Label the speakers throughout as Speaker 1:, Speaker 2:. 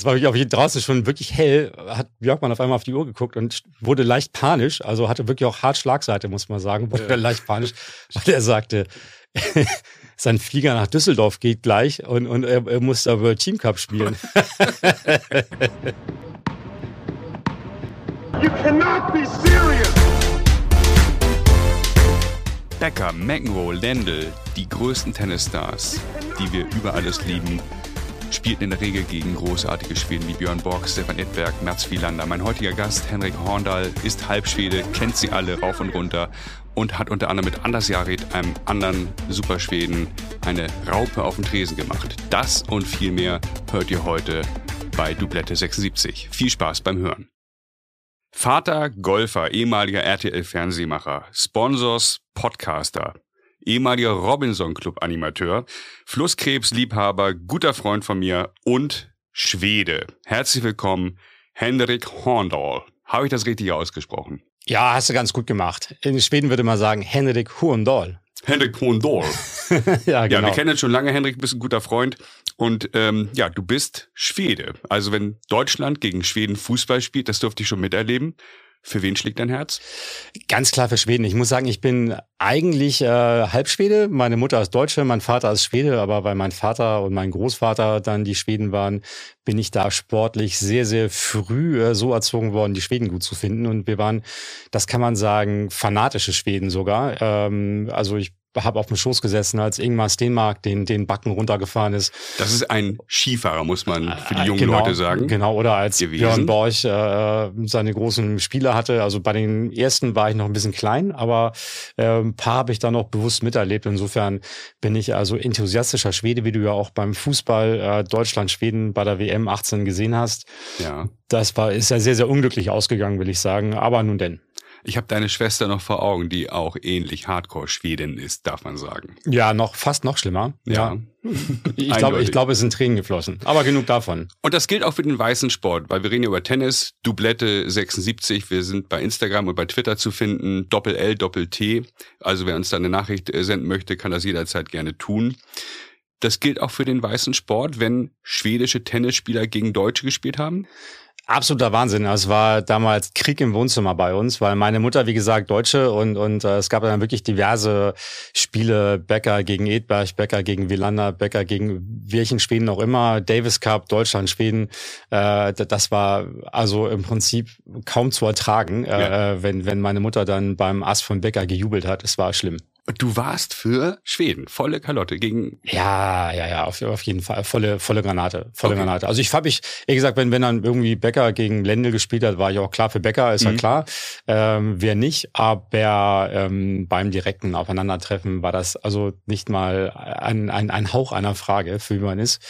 Speaker 1: es war wirklich auf draußen schon wirklich hell, hat Björkmann auf einmal auf die Uhr geguckt und wurde leicht panisch, also hatte wirklich auch hart Schlagseite, muss man sagen, wurde ja. leicht panisch, weil er sagte, sein Flieger nach Düsseldorf geht gleich und, und er, er muss da World Team Cup spielen. you cannot be serious!
Speaker 2: Becker, McEnroe, Lendl, die größten Tennisstars, die wir über alles lieben, spielten in der Regel gegen großartige Schweden wie Björn Borg, Stefan Edberg, Mats Wielander. Mein heutiger Gast, Henrik Horndal, ist Halbschwede, kennt sie alle rauf und runter und hat unter anderem mit Anders Jared, einem anderen Superschweden, eine Raupe auf dem Tresen gemacht. Das und viel mehr hört ihr heute bei Dublette 76. Viel Spaß beim Hören. Vater Golfer, ehemaliger RTL-Fernsehmacher, Sponsors Podcaster, ehemaliger Robinson Club Animateur, Flusskrebsliebhaber, guter Freund von mir und Schwede. Herzlich willkommen, Henrik Horndal. Habe ich das richtig ausgesprochen?
Speaker 1: Ja, hast du ganz gut gemacht. In Schweden würde man sagen Henrik Horndal.
Speaker 2: Henrik Horndal. ja, genau. Ja, wir genau. kennen uns schon lange, Henrik, bist ein guter Freund. Und ähm, ja, du bist Schwede. Also wenn Deutschland gegen Schweden Fußball spielt, das durfte ich schon miterleben. Für wen schlägt dein Herz?
Speaker 1: Ganz klar für Schweden. Ich muss sagen, ich bin eigentlich äh, Halbschwede. Meine Mutter ist Deutsche, mein Vater ist Schwede, aber weil mein Vater und mein Großvater dann die Schweden waren, bin ich da sportlich sehr, sehr früh äh, so erzogen worden, die Schweden gut zu finden. Und wir waren, das kann man sagen, fanatische Schweden sogar. Ähm, also ich habe auf dem Schoß gesessen, als Ingmar Stenmark den, den Backen runtergefahren ist.
Speaker 2: Das ist ein Skifahrer, muss man für die jungen genau, Leute sagen.
Speaker 1: Genau, oder als gewesen. Björn Borch äh, seine großen Spiele hatte. Also bei den ersten war ich noch ein bisschen klein, aber äh, ein paar habe ich da noch bewusst miterlebt. Insofern bin ich also enthusiastischer Schwede, wie du ja auch beim Fußball äh, Deutschland-Schweden bei der WM 18 gesehen hast. Ja. Das war, ist ja sehr, sehr unglücklich ausgegangen, will ich sagen. Aber nun denn.
Speaker 2: Ich habe deine Schwester noch vor Augen, die auch ähnlich Hardcore-Schwedin ist, darf man sagen.
Speaker 1: Ja, noch fast noch schlimmer. Ja. ja. Ich glaube, ich glaube, es sind Tränen geflossen. Aber genug davon.
Speaker 2: Und das gilt auch für den weißen Sport, weil wir reden ja über Tennis, Doublette 76. Wir sind bei Instagram und bei Twitter zu finden, Doppel L, Doppel T. Also wer uns da eine Nachricht äh, senden möchte, kann das jederzeit gerne tun. Das gilt auch für den weißen Sport, wenn schwedische Tennisspieler gegen Deutsche gespielt haben?
Speaker 1: Absoluter Wahnsinn. Es war damals Krieg im Wohnzimmer bei uns, weil meine Mutter, wie gesagt, Deutsche und, und äh, es gab dann wirklich diverse Spiele, Becker gegen Edberg, Becker gegen Wielander, Becker gegen welchen Schweden auch immer, Davis Cup, Deutschland, Schweden. Äh, das war also im Prinzip kaum zu ertragen, äh, ja. äh, wenn, wenn meine Mutter dann beim Ass von Becker gejubelt hat. Es war schlimm.
Speaker 2: Du warst für Schweden, volle Kalotte gegen.
Speaker 1: Ja, ja, ja, auf, auf jeden Fall. Volle, volle Granate. Volle okay. Granate. Also ich habe ich, wie gesagt, wenn, wenn dann irgendwie Becker gegen Lendl gespielt hat, war ich auch klar für Becker, ist mhm. ja klar. Ähm, wer nicht, aber ähm, beim direkten Aufeinandertreffen war das also nicht mal ein, ein, ein Hauch einer Frage, für wie man ist.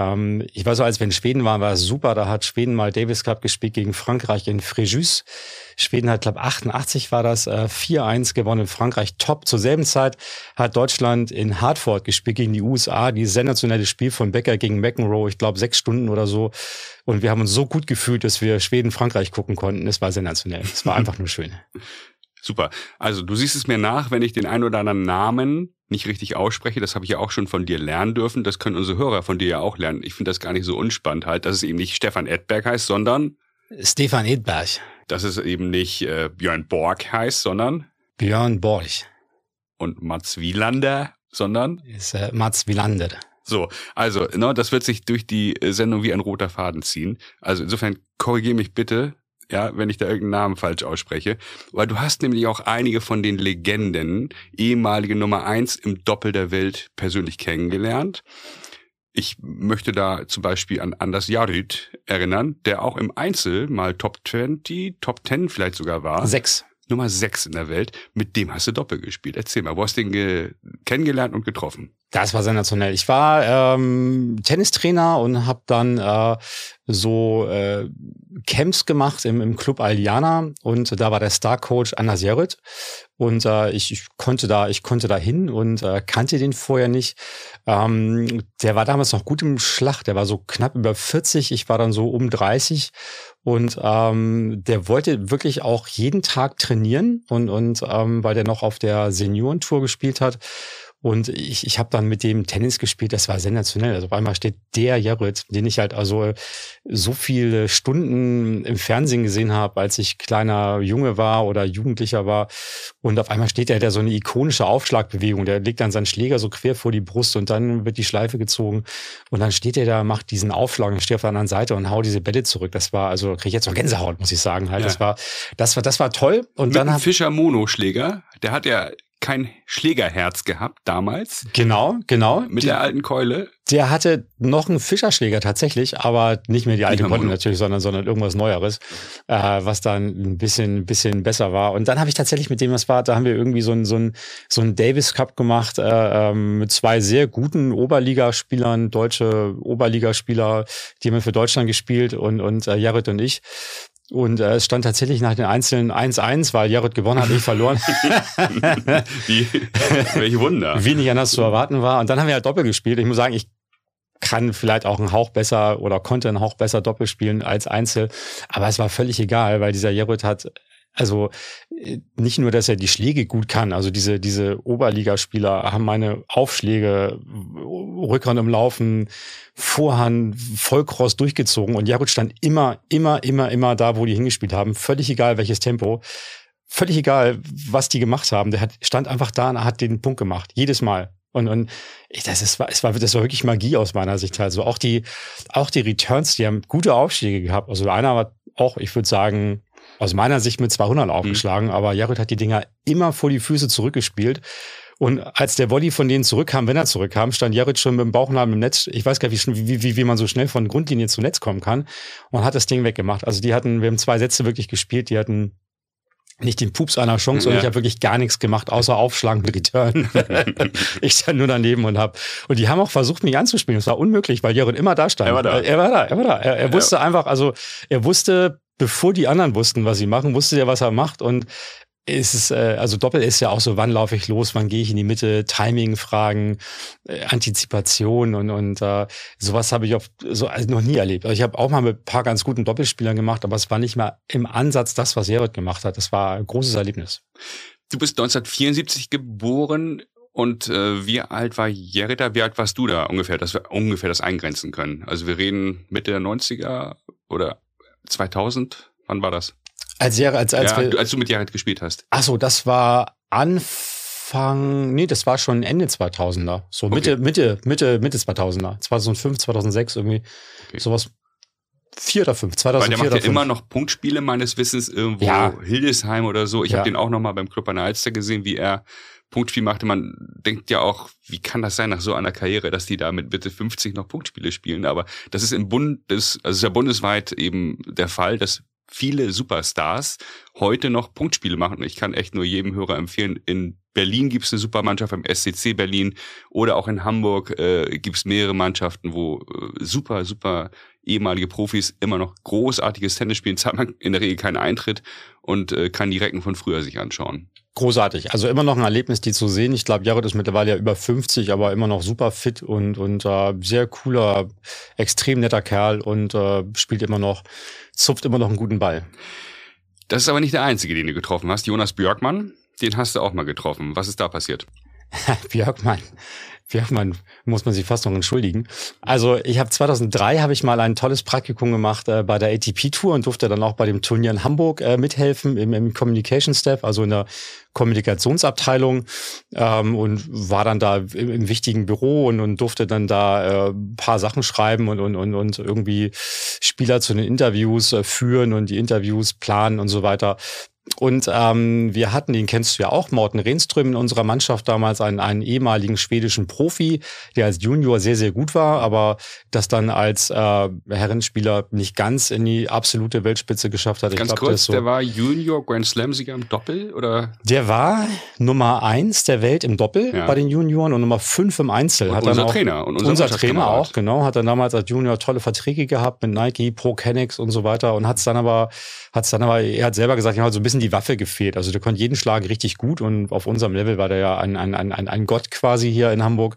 Speaker 1: Ähm, ich weiß so, als wir in Schweden waren, war super. Da hat Schweden mal Davis Cup gespielt gegen Frankreich in Fréjus. Schweden hat, glaube 88 war das, äh, 4-1 gewonnen in Frankreich. Top. Zur selben Zeit hat Deutschland in Hartford gespielt gegen die USA. Die sensationelle Spiel von Becker gegen McEnroe, ich glaube sechs Stunden oder so. Und wir haben uns so gut gefühlt, dass wir Schweden-Frankreich gucken konnten. Es war sensationell. Es war einfach nur schön.
Speaker 2: Super. Also du siehst es mir nach, wenn ich den ein oder anderen Namen nicht richtig ausspreche. Das habe ich ja auch schon von dir lernen dürfen. Das können unsere Hörer von dir ja auch lernen. Ich finde das gar nicht so unspannend halt, dass es eben nicht Stefan Edberg heißt, sondern
Speaker 1: Stefan Edberg.
Speaker 2: Dass es eben nicht äh, Björn Borg heißt, sondern
Speaker 1: Björn Borg.
Speaker 2: Und Mats Wielander, sondern
Speaker 1: ist äh, Mats Wielander.
Speaker 2: So, also, ne, das wird sich durch die äh, Sendung wie ein roter Faden ziehen. Also insofern korrigiere mich bitte, ja, wenn ich da irgendeinen Namen falsch ausspreche. Weil du hast nämlich auch einige von den Legenden, ehemalige Nummer eins im Doppel der Welt persönlich kennengelernt. Ich möchte da zum Beispiel an Anders Jarid erinnern, der auch im Einzel mal Top 20, Top 10 vielleicht sogar war.
Speaker 1: Sechs.
Speaker 2: Nummer sechs in der Welt. Mit dem hast du Doppel gespielt. Erzähl mal, wo hast du den kennengelernt und getroffen?
Speaker 1: Das war sensationell. Ich war ähm, Tennistrainer und habe dann äh, so äh, Camps gemacht im, im Club Aliana und da war der Star-Coach Anas Jerit und äh, ich, ich konnte da ich konnte da hin und äh, kannte den vorher nicht. Ähm, der war damals noch gut im Schlag. Der war so knapp über 40. Ich war dann so um 30 und ähm, der wollte wirklich auch jeden Tag trainieren und und ähm, weil der noch auf der Seniorentour gespielt hat Und ich, ich habe dann mit dem Tennis gespielt, das war sensationell. Also auf einmal steht der Jared, den ich halt also so viele Stunden im Fernsehen gesehen habe, als ich kleiner Junge war oder Jugendlicher war. Und auf einmal steht er, der so eine ikonische Aufschlagbewegung, der legt dann seinen Schläger so quer vor die Brust und dann wird die Schleife gezogen. Und dann steht er da, macht diesen Aufschlag und steht auf der anderen Seite und haut diese Bälle zurück. Das war, also kriege ich jetzt noch Gänsehaut, muss ich sagen. Halt. Ja. Das war, das war, das war toll.
Speaker 2: Und Mit dann Fischer Mono-Schläger, der hat ja kein Schlägerherz gehabt damals.
Speaker 1: Genau, genau.
Speaker 2: Mit die, der alten Keule.
Speaker 1: Der hatte noch einen Fischerschläger tatsächlich, aber nicht mehr die alte Keule natürlich, sondern, sondern irgendwas Neueres, äh, was dann ein bisschen, bisschen besser war. Und dann habe ich tatsächlich mit dem, was war, da haben wir irgendwie so ein so ein so ein Davis Cup gemacht äh, ähm, mit zwei sehr guten Oberligaspielern, deutsche Oberligaspieler, die haben für Deutschland gespielt und, und äh, Jared und ich. Und äh, es stand tatsächlich nach den Einzelnen 1-1, weil Jared gewonnen hat, ich verloren.
Speaker 2: Wie, welche Wunder.
Speaker 1: Wie nicht anders zu erwarten war. Und dann haben wir halt Doppel gespielt. Ich muss sagen, ich kann vielleicht auch einen Hauch besser oder konnte einen Hauch besser Doppel spielen als Einzel. Aber es war völlig egal, weil dieser Jared hat also äh, nicht nur, dass er die Schläge gut kann, also diese, diese Oberligaspieler haben meine Aufschläge, Rückhand im Laufen, Vorhand, Vollcross durchgezogen und Jarut stand immer, immer, immer, immer da, wo die hingespielt haben. Völlig egal, welches Tempo. Völlig egal, was die gemacht haben. Der hat, stand einfach da und hat den Punkt gemacht. Jedes Mal. Und, und das, ist, es war, das war wirklich Magie aus meiner Sicht. Also auch die, auch die Returns, die haben gute Aufschläge gehabt. Also einer war auch, ich würde sagen, aus meiner Sicht mit 200 mhm. aufgeschlagen, mhm. aber Jared hat die Dinger immer vor die Füße zurückgespielt. Und als der Volley von denen zurückkam, wenn er zurückkam, stand Jared schon mit dem Bauchnabel im Netz. Ich weiß gar nicht, wie, wie, wie man so schnell von Grundlinie zu Netz kommen kann. Und hat das Ding weggemacht. Also die hatten, wir haben zwei Sätze wirklich gespielt. Die hatten nicht den Pups einer Chance ja. und ich habe wirklich gar nichts gemacht, außer aufschlagen mit Return. ich stand nur daneben und hab und die haben auch versucht, mich anzuspielen. Das war unmöglich, weil Jared immer da stand.
Speaker 2: Er war da.
Speaker 1: Er war da, er war da. Er, er wusste ja. einfach, also er wusste, bevor die anderen wussten, was sie machen, wusste er, was er macht und ist es, äh, also Doppel ist ja auch so, wann laufe ich los, wann gehe ich in die Mitte, Timing-Fragen, äh, Antizipation und, und äh, sowas habe ich auf, so, also noch nie erlebt. Also ich habe auch mal mit ein paar ganz guten Doppelspielern gemacht, aber es war nicht mal im Ansatz das, was Jared gemacht hat. Das war ein großes Erlebnis.
Speaker 2: Du bist 1974 geboren und äh, wie alt war Jerita? Wie alt warst du da ungefähr, dass wir ungefähr das eingrenzen können? Also wir reden Mitte der 90er oder 2000? Wann war das?
Speaker 1: Als, Jahre, als, als,
Speaker 2: ja, als du mit Jared gespielt hast.
Speaker 1: Ach so, das war Anfang, nee, das war schon Ende 2000er. So Mitte, okay. Mitte, Mitte, Mitte 2000er. 2005, 2006 irgendwie. Okay. Sowas. Vier oder fünf, 2004
Speaker 2: Weil der
Speaker 1: macht
Speaker 2: ja immer noch Punktspiele meines Wissens irgendwo ja. Hildesheim oder so. Ich ja. habe den auch noch mal beim Club an der Alster gesehen, wie er Punktspiel machte. Man denkt ja auch, wie kann das sein nach so einer Karriere, dass die da mit Bitte 50 noch Punktspiele spielen? Aber das ist im Bund, das, also ist ja bundesweit eben der Fall, dass viele Superstars heute noch Punktspiele machen. Ich kann echt nur jedem Hörer empfehlen, in Berlin gibt es eine Supermannschaft beim SCC Berlin oder auch in Hamburg äh, gibt es mehrere Mannschaften, wo äh, super, super ehemalige Profis immer noch großartiges Tennis spielen, zahlt man in der Regel keinen Eintritt und äh, kann die Recken von früher sich anschauen.
Speaker 1: Großartig. Also immer noch ein Erlebnis, die zu sehen. Ich glaube, Jared ist mittlerweile ja über 50, aber immer noch super fit und, und äh, sehr cooler, extrem netter Kerl und äh, spielt immer noch, zupft immer noch einen guten Ball.
Speaker 2: Das ist aber nicht der einzige, den du getroffen hast. Jonas Björkmann, den hast du auch mal getroffen. Was ist da passiert?
Speaker 1: Björkmann ja, man muss man sich fast noch entschuldigen. Also ich habe 2003 habe ich mal ein tolles Praktikum gemacht äh, bei der ATP Tour und durfte dann auch bei dem Turnier in Hamburg äh, mithelfen im, im Communication Staff, also in der Kommunikationsabteilung ähm, und war dann da im, im wichtigen Büro und, und durfte dann da äh, paar Sachen schreiben und, und, und, und irgendwie Spieler zu den Interviews äh, führen und die Interviews planen und so weiter. Und ähm, wir hatten, den kennst du ja auch, Morten Renström in unserer Mannschaft damals, einen, einen ehemaligen schwedischen Profi, der als Junior sehr, sehr gut war, aber das dann als äh, Herrenspieler nicht ganz in die absolute Weltspitze geschafft hat.
Speaker 2: Ganz ich glaub, kurz, so, der war Junior Grand Slam-Sieger im Doppel, oder?
Speaker 1: Der war Nummer eins der Welt im Doppel ja. bei den Junioren und Nummer fünf im Einzel.
Speaker 2: Und
Speaker 1: hat
Speaker 2: unser auch, Trainer.
Speaker 1: Und unser, unser Trainer auch, genau. Hat dann damals als Junior tolle Verträge gehabt mit Nike, Pro Canex und so weiter und hat es dann aber, hat es dann aber, er hat selber gesagt, ja, so ein bisschen die die Waffe gefehlt. Also der konnte jeden Schlag richtig gut und auf unserem Level war der ja ein, ein, ein, ein Gott quasi hier in Hamburg.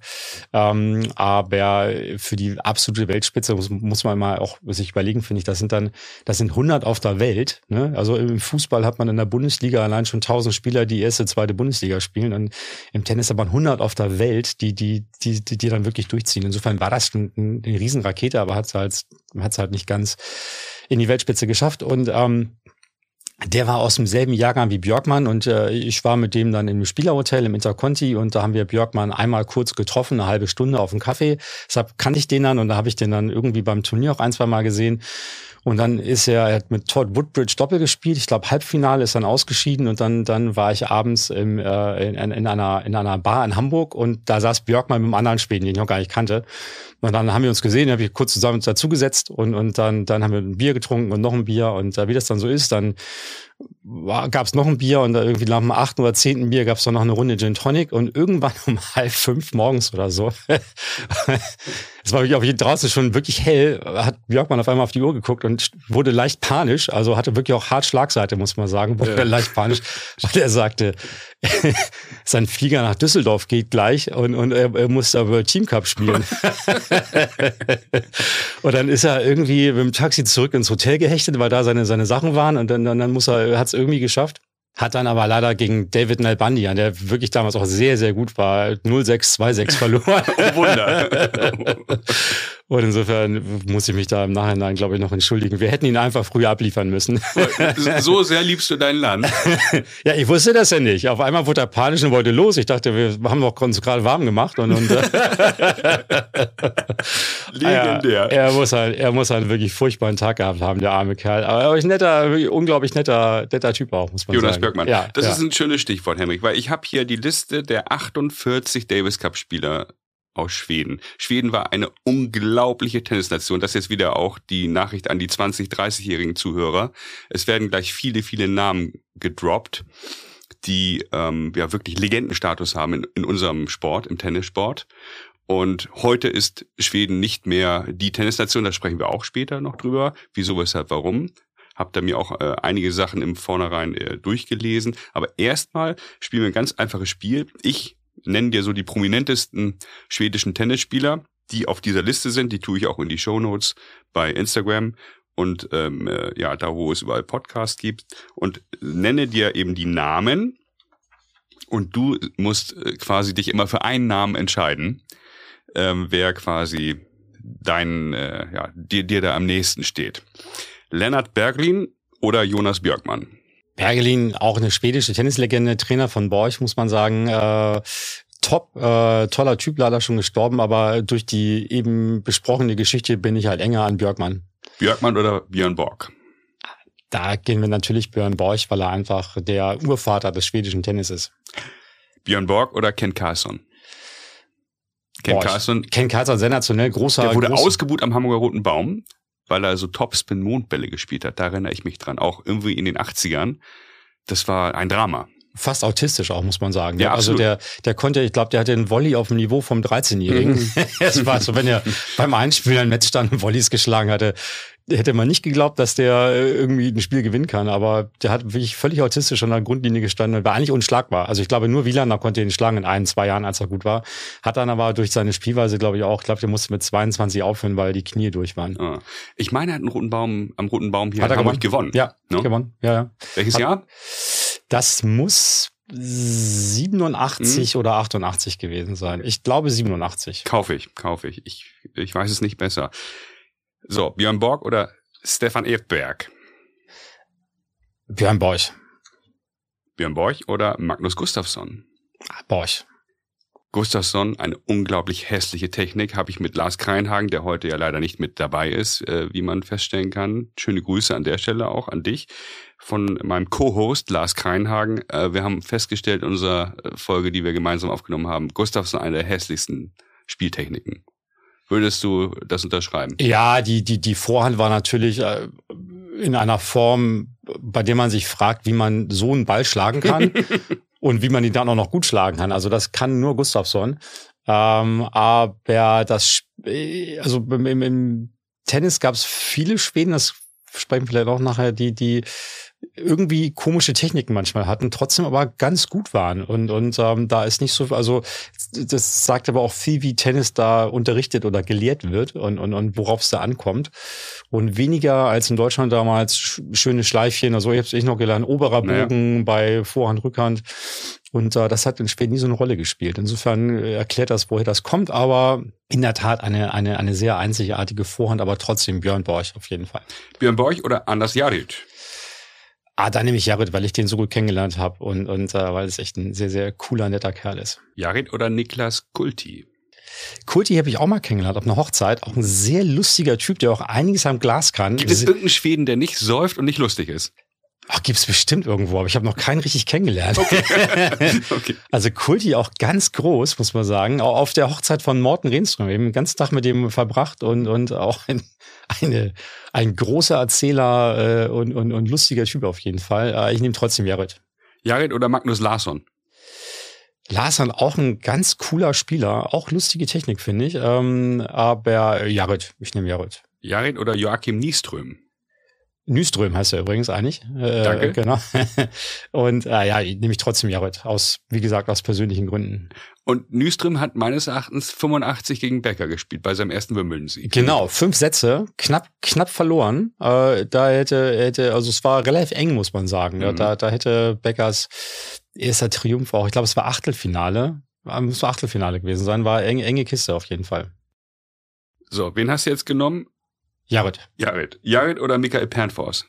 Speaker 1: Ähm, aber für die absolute Weltspitze muss, muss man mal auch sich überlegen, finde ich, das sind dann, das sind 100 auf der Welt. Ne? Also im Fußball hat man in der Bundesliga allein schon 1000 Spieler, die erste, zweite Bundesliga spielen und im Tennis aber 100 auf der Welt, die, die, die, die, die dann wirklich durchziehen. Insofern war das ein, eine Riesenrakete, aber hat es halt, halt nicht ganz in die Weltspitze geschafft und ähm, der war aus demselben Jahrgang wie Björkmann und äh, ich war mit dem dann im Spielerhotel im Interconti und da haben wir Björkmann einmal kurz getroffen, eine halbe Stunde auf dem Kaffee. Deshalb kannte ich den dann und da habe ich den dann irgendwie beim Turnier auch ein, zwei Mal gesehen. Und dann ist er, er hat mit Todd Woodbridge Doppel gespielt. Ich glaube, Halbfinale ist dann ausgeschieden. Und dann, dann war ich abends im, äh, in, in, einer, in einer Bar in Hamburg und da saß Björkmann mit einem anderen Schweden, den ich noch gar nicht kannte. Und dann haben wir uns gesehen, habe ich kurz zusammen dazugesetzt und, und dann, dann haben wir ein Bier getrunken und noch ein Bier. Und äh, wie das dann so ist, dann gab es noch ein Bier und irgendwie nach dem achten oder zehnten Bier gab es dann noch eine Runde Gin Tonic und irgendwann um halb fünf morgens oder so, es war wirklich auf jeden draußen schon wirklich hell, hat Björkmann auf einmal auf die Uhr geguckt und wurde leicht panisch, also hatte wirklich auch hart Schlagseite, muss man sagen, wurde ja. leicht panisch, weil er sagte, sein Flieger nach Düsseldorf geht gleich und, und er, er muss aber Team Cup spielen. und dann ist er irgendwie mit dem Taxi zurück ins Hotel gehechtet, weil da seine, seine Sachen waren und dann, dann, dann muss er, hat es irgendwie geschafft. Hat dann aber leider gegen David Nalbandi, der wirklich damals auch sehr, sehr gut war, 0-6-2-6 verloren. oh Wunder. Und insofern muss ich mich da im Nachhinein, glaube ich, noch entschuldigen. Wir hätten ihn einfach früher abliefern müssen.
Speaker 2: So sehr liebst du dein Land.
Speaker 1: ja, ich wusste das ja nicht. Auf einmal wurde er panisch und wollte los. Ich dachte, wir haben doch uns gerade warm gemacht. Und, und Legendär. Ja, er, muss halt, er muss halt wirklich furchtbaren Tag gehabt haben, der arme Kerl. Aber er ist ein netter, unglaublich netter, netter Typ auch, muss man
Speaker 2: Jonas
Speaker 1: sagen.
Speaker 2: Jonas Bergmann. Ja, das ja. ist ein schönes Stichwort, Henrik, weil ich habe hier die Liste der 48 Davis Cup Spieler aus Schweden. Schweden war eine unglaubliche Tennisnation. Das ist jetzt wieder auch die Nachricht an die 20, 30-jährigen Zuhörer. Es werden gleich viele, viele Namen gedroppt, die ähm, ja wirklich Legendenstatus haben in, in unserem Sport, im Tennissport. Und heute ist Schweden nicht mehr die Tennisnation, da sprechen wir auch später noch drüber. Wieso, weshalb, warum? Hab da mir auch äh, einige Sachen im Vornherein äh, durchgelesen. Aber erstmal spielen wir ein ganz einfaches Spiel. Ich nenne dir so die prominentesten schwedischen Tennisspieler, die auf dieser Liste sind. Die tue ich auch in die Show Notes bei Instagram und ähm, äh, ja, da wo es überall Podcasts gibt und nenne dir eben die Namen und du musst äh, quasi dich immer für einen Namen entscheiden, ähm, wer quasi dein, äh, ja, dir, dir da am nächsten steht. Lennart Berglin oder Jonas Björkmann?
Speaker 1: Bergelin, auch eine schwedische Tennislegende, Trainer von Borch, muss man sagen. Äh, top, äh, toller Typ, leider schon gestorben, aber durch die eben besprochene Geschichte bin ich halt enger an Björkmann.
Speaker 2: Björkmann oder Björn Borg?
Speaker 1: Da gehen wir natürlich Björn Borch, weil er einfach der Urvater des schwedischen Tennis ist.
Speaker 2: Björn Borg oder Ken Carlson?
Speaker 1: Ken Carlson. Ken Carlson, sensationell großer.
Speaker 2: Der wurde
Speaker 1: groß
Speaker 2: ausgebuht am Hamburger Roten Baum weil er so Topspin Mondbälle gespielt hat. Da erinnere ich mich dran. Auch irgendwie in den 80ern. Das war ein Drama.
Speaker 1: Fast autistisch auch, muss man sagen. Ja, also der, der konnte, ich glaube, der hatte einen Volley auf dem Niveau vom 13-Jährigen. Mhm. es war so, wenn er beim Einspielen ein Match stand und Volleys geschlagen hatte, hätte man nicht geglaubt, dass der äh, irgendwie ein Spiel gewinnen kann. Aber der hat wirklich völlig autistisch an der Grundlinie gestanden und war eigentlich unschlagbar. Also ich glaube, nur Wieland konnte ihn schlagen in ein, zwei Jahren, als er gut war. Hat dann aber durch seine Spielweise, glaube ich, auch, ich glaube, der musste mit 22 aufhören, weil die Knie durch waren.
Speaker 2: Ah. Ich meine, er hat einen roten Baum, am roten Baum hier
Speaker 1: hat er gewonnen. gewonnen.
Speaker 2: Ja,
Speaker 1: no? gewonnen. Ja, ja.
Speaker 2: Welches hat, Jahr?
Speaker 1: Das muss 87 hm? oder 88 gewesen sein. Ich glaube 87.
Speaker 2: Kaufe ich, kaufe ich. Ich, ich weiß es nicht besser. So, Björn Borg oder Stefan Edberg?
Speaker 1: Björn Borch.
Speaker 2: Björn Borch oder Magnus Gustafsson?
Speaker 1: Borch.
Speaker 2: Gustafsson, eine unglaublich hässliche Technik, habe ich mit Lars Kreinhagen, der heute ja leider nicht mit dabei ist, äh, wie man feststellen kann. Schöne Grüße an der Stelle auch an dich von meinem Co-Host Lars Kreinhagen. Äh, wir haben festgestellt in unserer äh, Folge, die wir gemeinsam aufgenommen haben, Gustafsson eine der hässlichsten Spieltechniken. Würdest du das unterschreiben?
Speaker 1: Ja, die, die, die Vorhand war natürlich äh, in einer Form, bei der man sich fragt, wie man so einen Ball schlagen kann. und wie man ihn dann auch noch gut schlagen kann. Also das kann nur Gustafsson. Ähm, aber das, also im, im Tennis gab es viele Schweden, das sprechen vielleicht auch nachher, die, die irgendwie komische Techniken manchmal hatten, trotzdem aber ganz gut waren. Und, und ähm, da ist nicht so, also das sagt aber auch viel, wie Tennis da unterrichtet oder gelehrt wird und, und, und worauf es da ankommt. Und weniger als in Deutschland damals schöne Schleifchen, also ich habe es noch gelernt, oberer Bogen naja. bei Vorhand, Rückhand. Und äh, das hat in Schweden nie so eine Rolle gespielt. Insofern äh, erklärt das, woher das kommt, aber in der Tat eine, eine, eine sehr einzigartige Vorhand, aber trotzdem Björn Borch auf jeden Fall.
Speaker 2: Björn Borch oder Anders Jarid?
Speaker 1: Ah, da nehme ich Jared, weil ich den so gut kennengelernt habe und, und äh, weil es echt ein sehr, sehr cooler, netter Kerl ist.
Speaker 2: Jared oder Niklas Kulti?
Speaker 1: Kulti habe ich auch mal kennengelernt auf einer Hochzeit. Auch ein sehr lustiger Typ, der auch einiges am Glas kann.
Speaker 2: Gibt es irgendeinen Schweden, der nicht säuft und nicht lustig ist?
Speaker 1: Ach, gibt's bestimmt irgendwo, aber ich habe noch keinen richtig kennengelernt. Okay. okay. Also Kulti auch ganz groß, muss man sagen. Auch auf der Hochzeit von Morten Renström eben den ganzen Tag mit dem verbracht und, und auch ein, eine, ein großer Erzähler äh, und, und, und lustiger Typ auf jeden Fall. Äh, ich nehme trotzdem Jared.
Speaker 2: Jared oder Magnus Larsson?
Speaker 1: Larsson auch ein ganz cooler Spieler, auch lustige Technik, finde ich. Ähm, aber Jared, ich nehme Jared.
Speaker 2: Jared oder Joachim Nieström?
Speaker 1: Nyström heißt er übrigens eigentlich.
Speaker 2: Äh, Danke.
Speaker 1: Genau. Und äh, ja, nehme ich trotzdem Jared aus, wie gesagt, aus persönlichen Gründen.
Speaker 2: Und Nyström hat meines Erachtens 85 gegen Becker gespielt bei seinem ersten Wimbledon-Sieg.
Speaker 1: Genau, fünf Sätze, knapp, knapp verloren. Äh, da hätte, hätte, also es war relativ eng, muss man sagen. Mhm. Da, da hätte Beckers erster Triumph auch, ich glaube, es war Achtelfinale, muss Achtelfinale gewesen sein, war enge, enge Kiste auf jeden Fall.
Speaker 2: So, wen hast du jetzt genommen?
Speaker 1: Jared.
Speaker 2: Jared. Jared oder Michael Pernfors?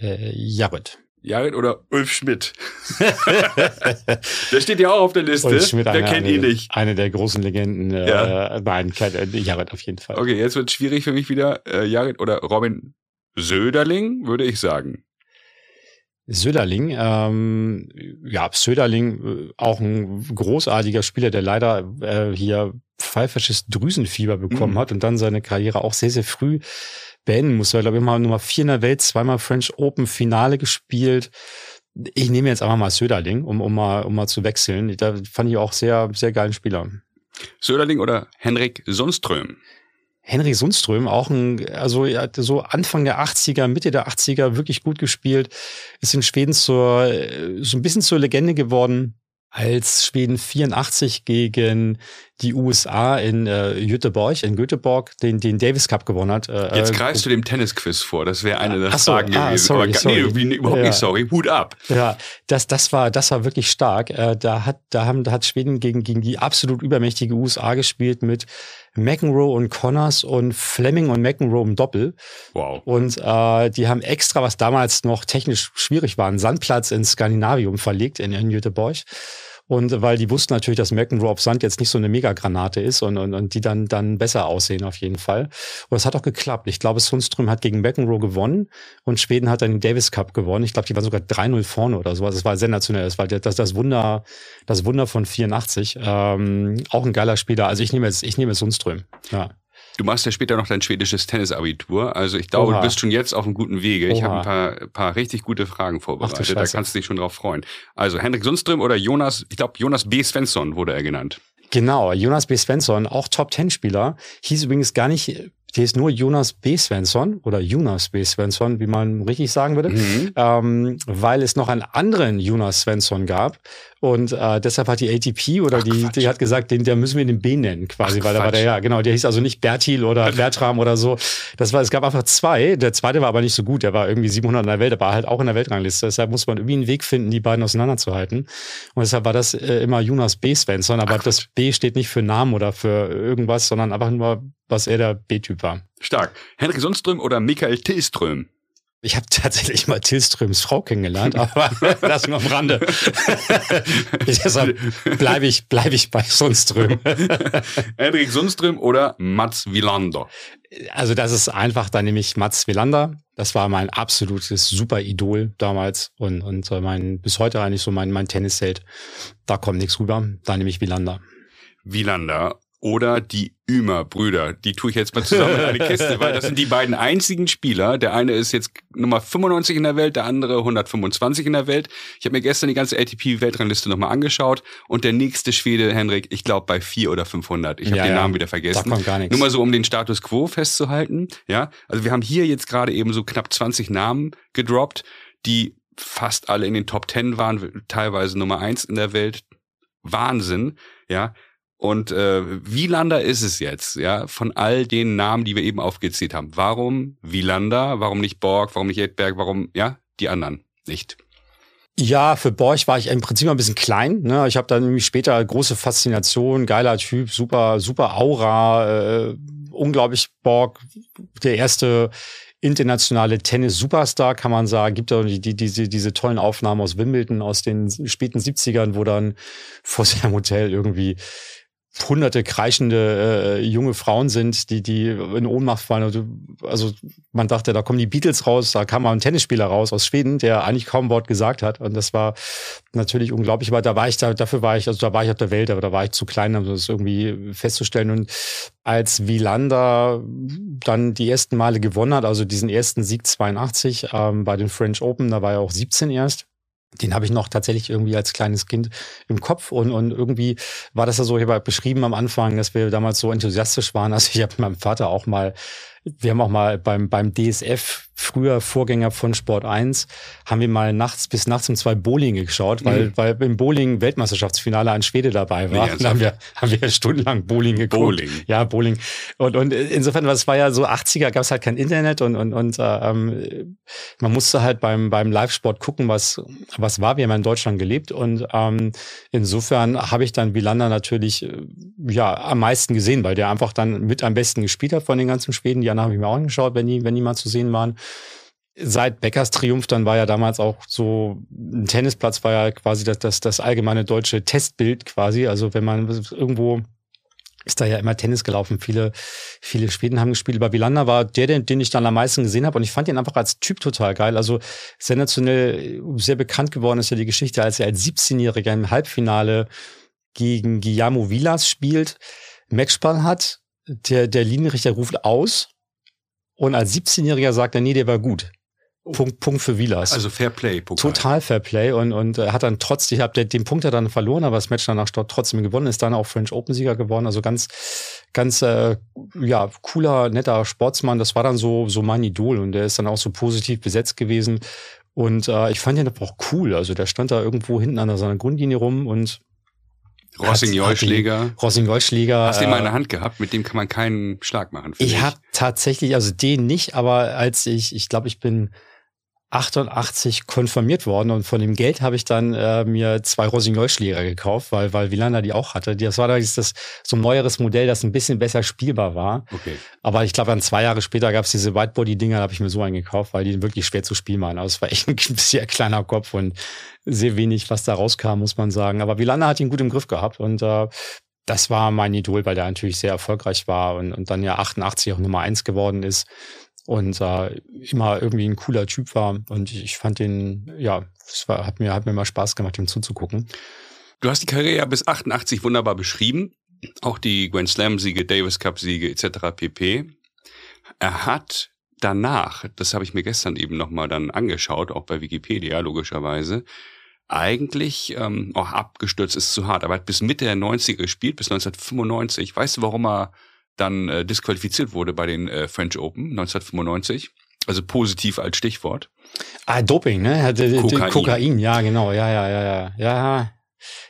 Speaker 1: Äh, Jared.
Speaker 2: Jared oder Ulf Schmidt? der steht ja auch auf der Liste. Ulf Schmidt, der eine, kennt ihn nicht.
Speaker 1: Eine der großen Legenden. Äh, ja. Äh, nein, Jared auf jeden Fall.
Speaker 2: Okay, jetzt wird schwierig für mich wieder. Äh, Jared oder Robin Söderling, würde ich sagen.
Speaker 1: Söderling, ähm, ja, Söderling, äh, auch ein großartiger Spieler, der leider äh, hier pfeifersches Drüsenfieber bekommen mhm. hat und dann seine Karriere auch sehr, sehr früh beenden musste. Ich glaube, immer Nummer vier in der Welt, zweimal French Open Finale gespielt. Ich nehme jetzt einfach mal Söderling, um, um, mal, um mal zu wechseln. Da fand ich auch sehr, sehr geilen Spieler.
Speaker 2: Söderling oder Henrik Sundström?
Speaker 1: Henrik Sundström, auch ein, also er hat so Anfang der 80er, Mitte der 80er wirklich gut gespielt, ist in Schweden zur, so ein bisschen zur Legende geworden als Schweden 84 gegen die USA in äh, Göteborg, in Göteborg, den, den Davis Cup gewonnen hat.
Speaker 2: Äh, Jetzt greifst du dem Tennisquiz vor, das wäre eine der so, Fragen ah, gewesen. Sorry, Aber, sorry. Nee, überhaupt ja. nicht sorry, Hut ab.
Speaker 1: Ja, das, das war, das war wirklich stark. Äh, da hat, da haben, da hat Schweden gegen, gegen die absolut übermächtige USA gespielt mit McEnroe und Connors und Fleming und McEnroe im Doppel.
Speaker 2: Wow.
Speaker 1: Und äh, die haben extra, was damals noch technisch schwierig war, einen Sandplatz in Skandinavium verlegt, in, in Göteborg. Und weil die wussten natürlich, dass McEnroe auf Sand jetzt nicht so eine Megagranate ist und, und, und die dann, dann besser aussehen auf jeden Fall. Und das hat auch geklappt. Ich glaube, Sundström hat gegen McEnroe gewonnen und Schweden hat dann den Davis Cup gewonnen. Ich glaube, die waren sogar 3-0 vorne oder so. Also es war sensationell. Das war das, das Wunder, das Wunder von 84. Ähm, auch ein geiler Spieler. Also ich nehme jetzt, ich nehme jetzt Sundström. Ja.
Speaker 2: Du machst ja später noch dein schwedisches Tennisabitur. Also ich glaube, Oha. du bist schon jetzt auf einem guten Wege. Oha. Ich habe ein paar, paar richtig gute Fragen vorbereitet. Ach, da kannst du dich schon drauf freuen. Also Henrik Sundström oder Jonas, ich glaube Jonas B. Svensson wurde er genannt.
Speaker 1: Genau, Jonas B. Svensson, auch Top-Ten-Spieler, hieß übrigens gar nicht hier ist nur Jonas B. Svensson oder Jonas B. Svensson, wie man richtig sagen würde, mhm. ähm, weil es noch einen anderen Jonas Svensson gab. Und äh, deshalb hat die ATP oder Ach, die, die hat gesagt, den, der müssen wir den B nennen, quasi, Ach, weil da war der, ja, genau, der hieß also nicht Bertil oder Bertram oder so. Das war, es gab einfach zwei. Der zweite war aber nicht so gut. Der war irgendwie 700 in der Welt, der war halt auch in der Weltrangliste. Deshalb muss man irgendwie einen Weg finden, die beiden auseinanderzuhalten. Und deshalb war das äh, immer Jonas B. Svensson, aber Ach, das B steht nicht für Namen oder für irgendwas, sondern einfach nur was er der B-Typ war.
Speaker 2: Stark. Henrik Sundström oder Michael Tillström?
Speaker 1: Ich habe tatsächlich mal Tillströms Frau kennengelernt, aber das nur am Rande. Deshalb bleibe ich, bleib ich bei Sundström.
Speaker 2: Henrik Sundström oder Mats Wilander?
Speaker 1: Also das ist einfach, da nehme ich Mats Wilander. Das war mein absolutes super Idol damals und, und mein, bis heute eigentlich so mein, mein Tennisheld. Da kommt nichts rüber. Da nehme ich Wilander.
Speaker 2: Wilander oder die Ümer-Brüder. Die tue ich jetzt mal zusammen in eine Kiste, weil das sind die beiden einzigen Spieler. Der eine ist jetzt Nummer 95 in der Welt, der andere 125 in der Welt. Ich habe mir gestern die ganze ATP-Weltrangliste nochmal angeschaut und der nächste Schwede, Henrik, ich glaube bei 4 oder 500. Ich habe ja, den Namen wieder vergessen. Kommt gar nichts. Nur mal so, um den Status Quo festzuhalten. Ja, also wir haben hier jetzt gerade eben so knapp 20 Namen gedroppt, die fast alle in den Top 10 waren, teilweise Nummer 1 in der Welt. Wahnsinn, ja. Und äh, Wielander ist es jetzt, ja, von all den Namen, die wir eben aufgezählt haben. Warum Wielander? Warum nicht Borg? Warum nicht Edberg? Warum, ja, die anderen nicht?
Speaker 1: Ja, für Borch war ich im Prinzip ein bisschen klein. Ne? Ich habe dann nämlich später große Faszination, geiler Typ, super, super Aura, äh, unglaublich Borg, der erste internationale Tennis-Superstar, kann man sagen. Gibt ja die, die, diese, diese tollen Aufnahmen aus Wimbledon aus den späten 70ern, wo dann vor seinem Hotel irgendwie hunderte kreischende äh, junge Frauen sind, die die in Ohnmacht fallen. Also, also man dachte, da kommen die Beatles raus, da kam mal ein Tennisspieler raus aus Schweden, der eigentlich kaum Wort gesagt hat. Und das war natürlich unglaublich. Aber da war ich da, dafür war ich, also da war ich auf der Welt, aber da war ich zu klein, um das irgendwie festzustellen. Und als Wielander dann die ersten Male gewonnen hat, also diesen ersten Sieg 82 ähm, bei den French Open, da war er auch 17 erst den habe ich noch tatsächlich irgendwie als kleines Kind im Kopf und, und irgendwie war das ja so, ich habe beschrieben am Anfang, dass wir damals so enthusiastisch waren. Also ich habe mit meinem Vater auch mal wir haben auch mal beim, beim DSF, früher Vorgänger von Sport 1, haben wir mal nachts bis nachts um zwei Bowling geschaut, weil, mhm. weil im Bowling Weltmeisterschaftsfinale ein Schwede dabei war. Nee, und haben wir, haben wir stundenlang Bowling geguckt. Bowling. Ja, Bowling. Und, und insofern, was war ja so 80er, gab es halt kein Internet und, und, und äh, ähm, man musste halt beim, beim Live-Sport gucken, was, was war. Wir haben in Deutschland gelebt und ähm, insofern habe ich dann Wilander natürlich äh, ja am meisten gesehen, weil der einfach dann mit am besten gespielt hat von den ganzen Schweden. Die Jahren habe ich mir auch angeschaut, wenn die, wenn die mal zu sehen waren. Seit Beckers Triumph, dann war ja damals auch so, ein Tennisplatz war ja quasi das, das, das allgemeine deutsche Testbild quasi. Also wenn man irgendwo ist da ja immer Tennis gelaufen. Viele, viele Schweden haben gespielt. Aber Wilander war der, den, den ich dann am meisten gesehen habe. Und ich fand ihn einfach als Typ total geil. Also sensationell, sehr bekannt geworden ist ja die Geschichte, als er als 17-Jähriger im Halbfinale gegen Guillermo Vilas spielt, Matchball hat der, der Linienrichter ruft aus und als 17-Jähriger sagt er, nee, der war gut. Oh. Punkt, Punkt für Vilas.
Speaker 2: Also Fair Play.
Speaker 1: Pokal. Total Fair Play und, und er hat dann trotzdem, ich habe den Punkt hat dann verloren, aber das Match danach trotzdem gewonnen, ist dann auch French Open Sieger geworden. Also ganz, ganz, äh, ja, cooler, netter Sportsmann. Das war dann so, so mein Idol und der ist dann auch so positiv besetzt gewesen. Und äh, ich fand ihn aber auch cool. Also der stand da irgendwo hinten an seiner Grundlinie rum und
Speaker 2: Rossignol-Schläger.
Speaker 1: Rossignol-Schläger.
Speaker 2: Hast du den mal in der äh, Hand gehabt? Mit dem kann man keinen Schlag machen.
Speaker 1: Ich habe tatsächlich, also den nicht, aber als ich, ich glaube, ich bin 88 konfirmiert worden und von dem Geld habe ich dann äh, mir zwei Rossignol-Schläger gekauft, weil weil Vilana die auch hatte. Das war da das so ein neueres Modell, das ein bisschen besser spielbar war. Okay. Aber ich glaube, dann zwei Jahre später gab es diese Whitebody-Dinger, da habe ich mir so einen gekauft, weil die wirklich schwer zu spielen waren. Also es war echt ein sehr kleiner Kopf und sehr wenig, was da rauskam, muss man sagen. Aber Vilana hat ihn gut im Griff gehabt und äh, das war mein Idol, weil der natürlich sehr erfolgreich war und, und dann ja 88 auch Nummer eins geworden ist und äh, immer irgendwie ein cooler Typ war. Und ich, ich fand den, ja, es war, hat mir, hat mir mal Spaß gemacht, ihm zuzugucken.
Speaker 2: Du hast die Karriere bis 88 wunderbar beschrieben. Auch die Grand Slam-Siege, Davis Cup-Siege etc. pp. Er hat danach, das habe ich mir gestern eben nochmal dann angeschaut, auch bei Wikipedia logischerweise, eigentlich ähm, auch abgestürzt ist zu hart, aber er hat bis Mitte der 90er gespielt, bis 1995. Weißt du, warum er dann äh, disqualifiziert wurde bei den äh, French Open 1995. Also positiv als Stichwort.
Speaker 1: Ah, Doping, ne? Hatte, Kokain. Kokain, ja, genau, ja, ja, ja, ja. Ja,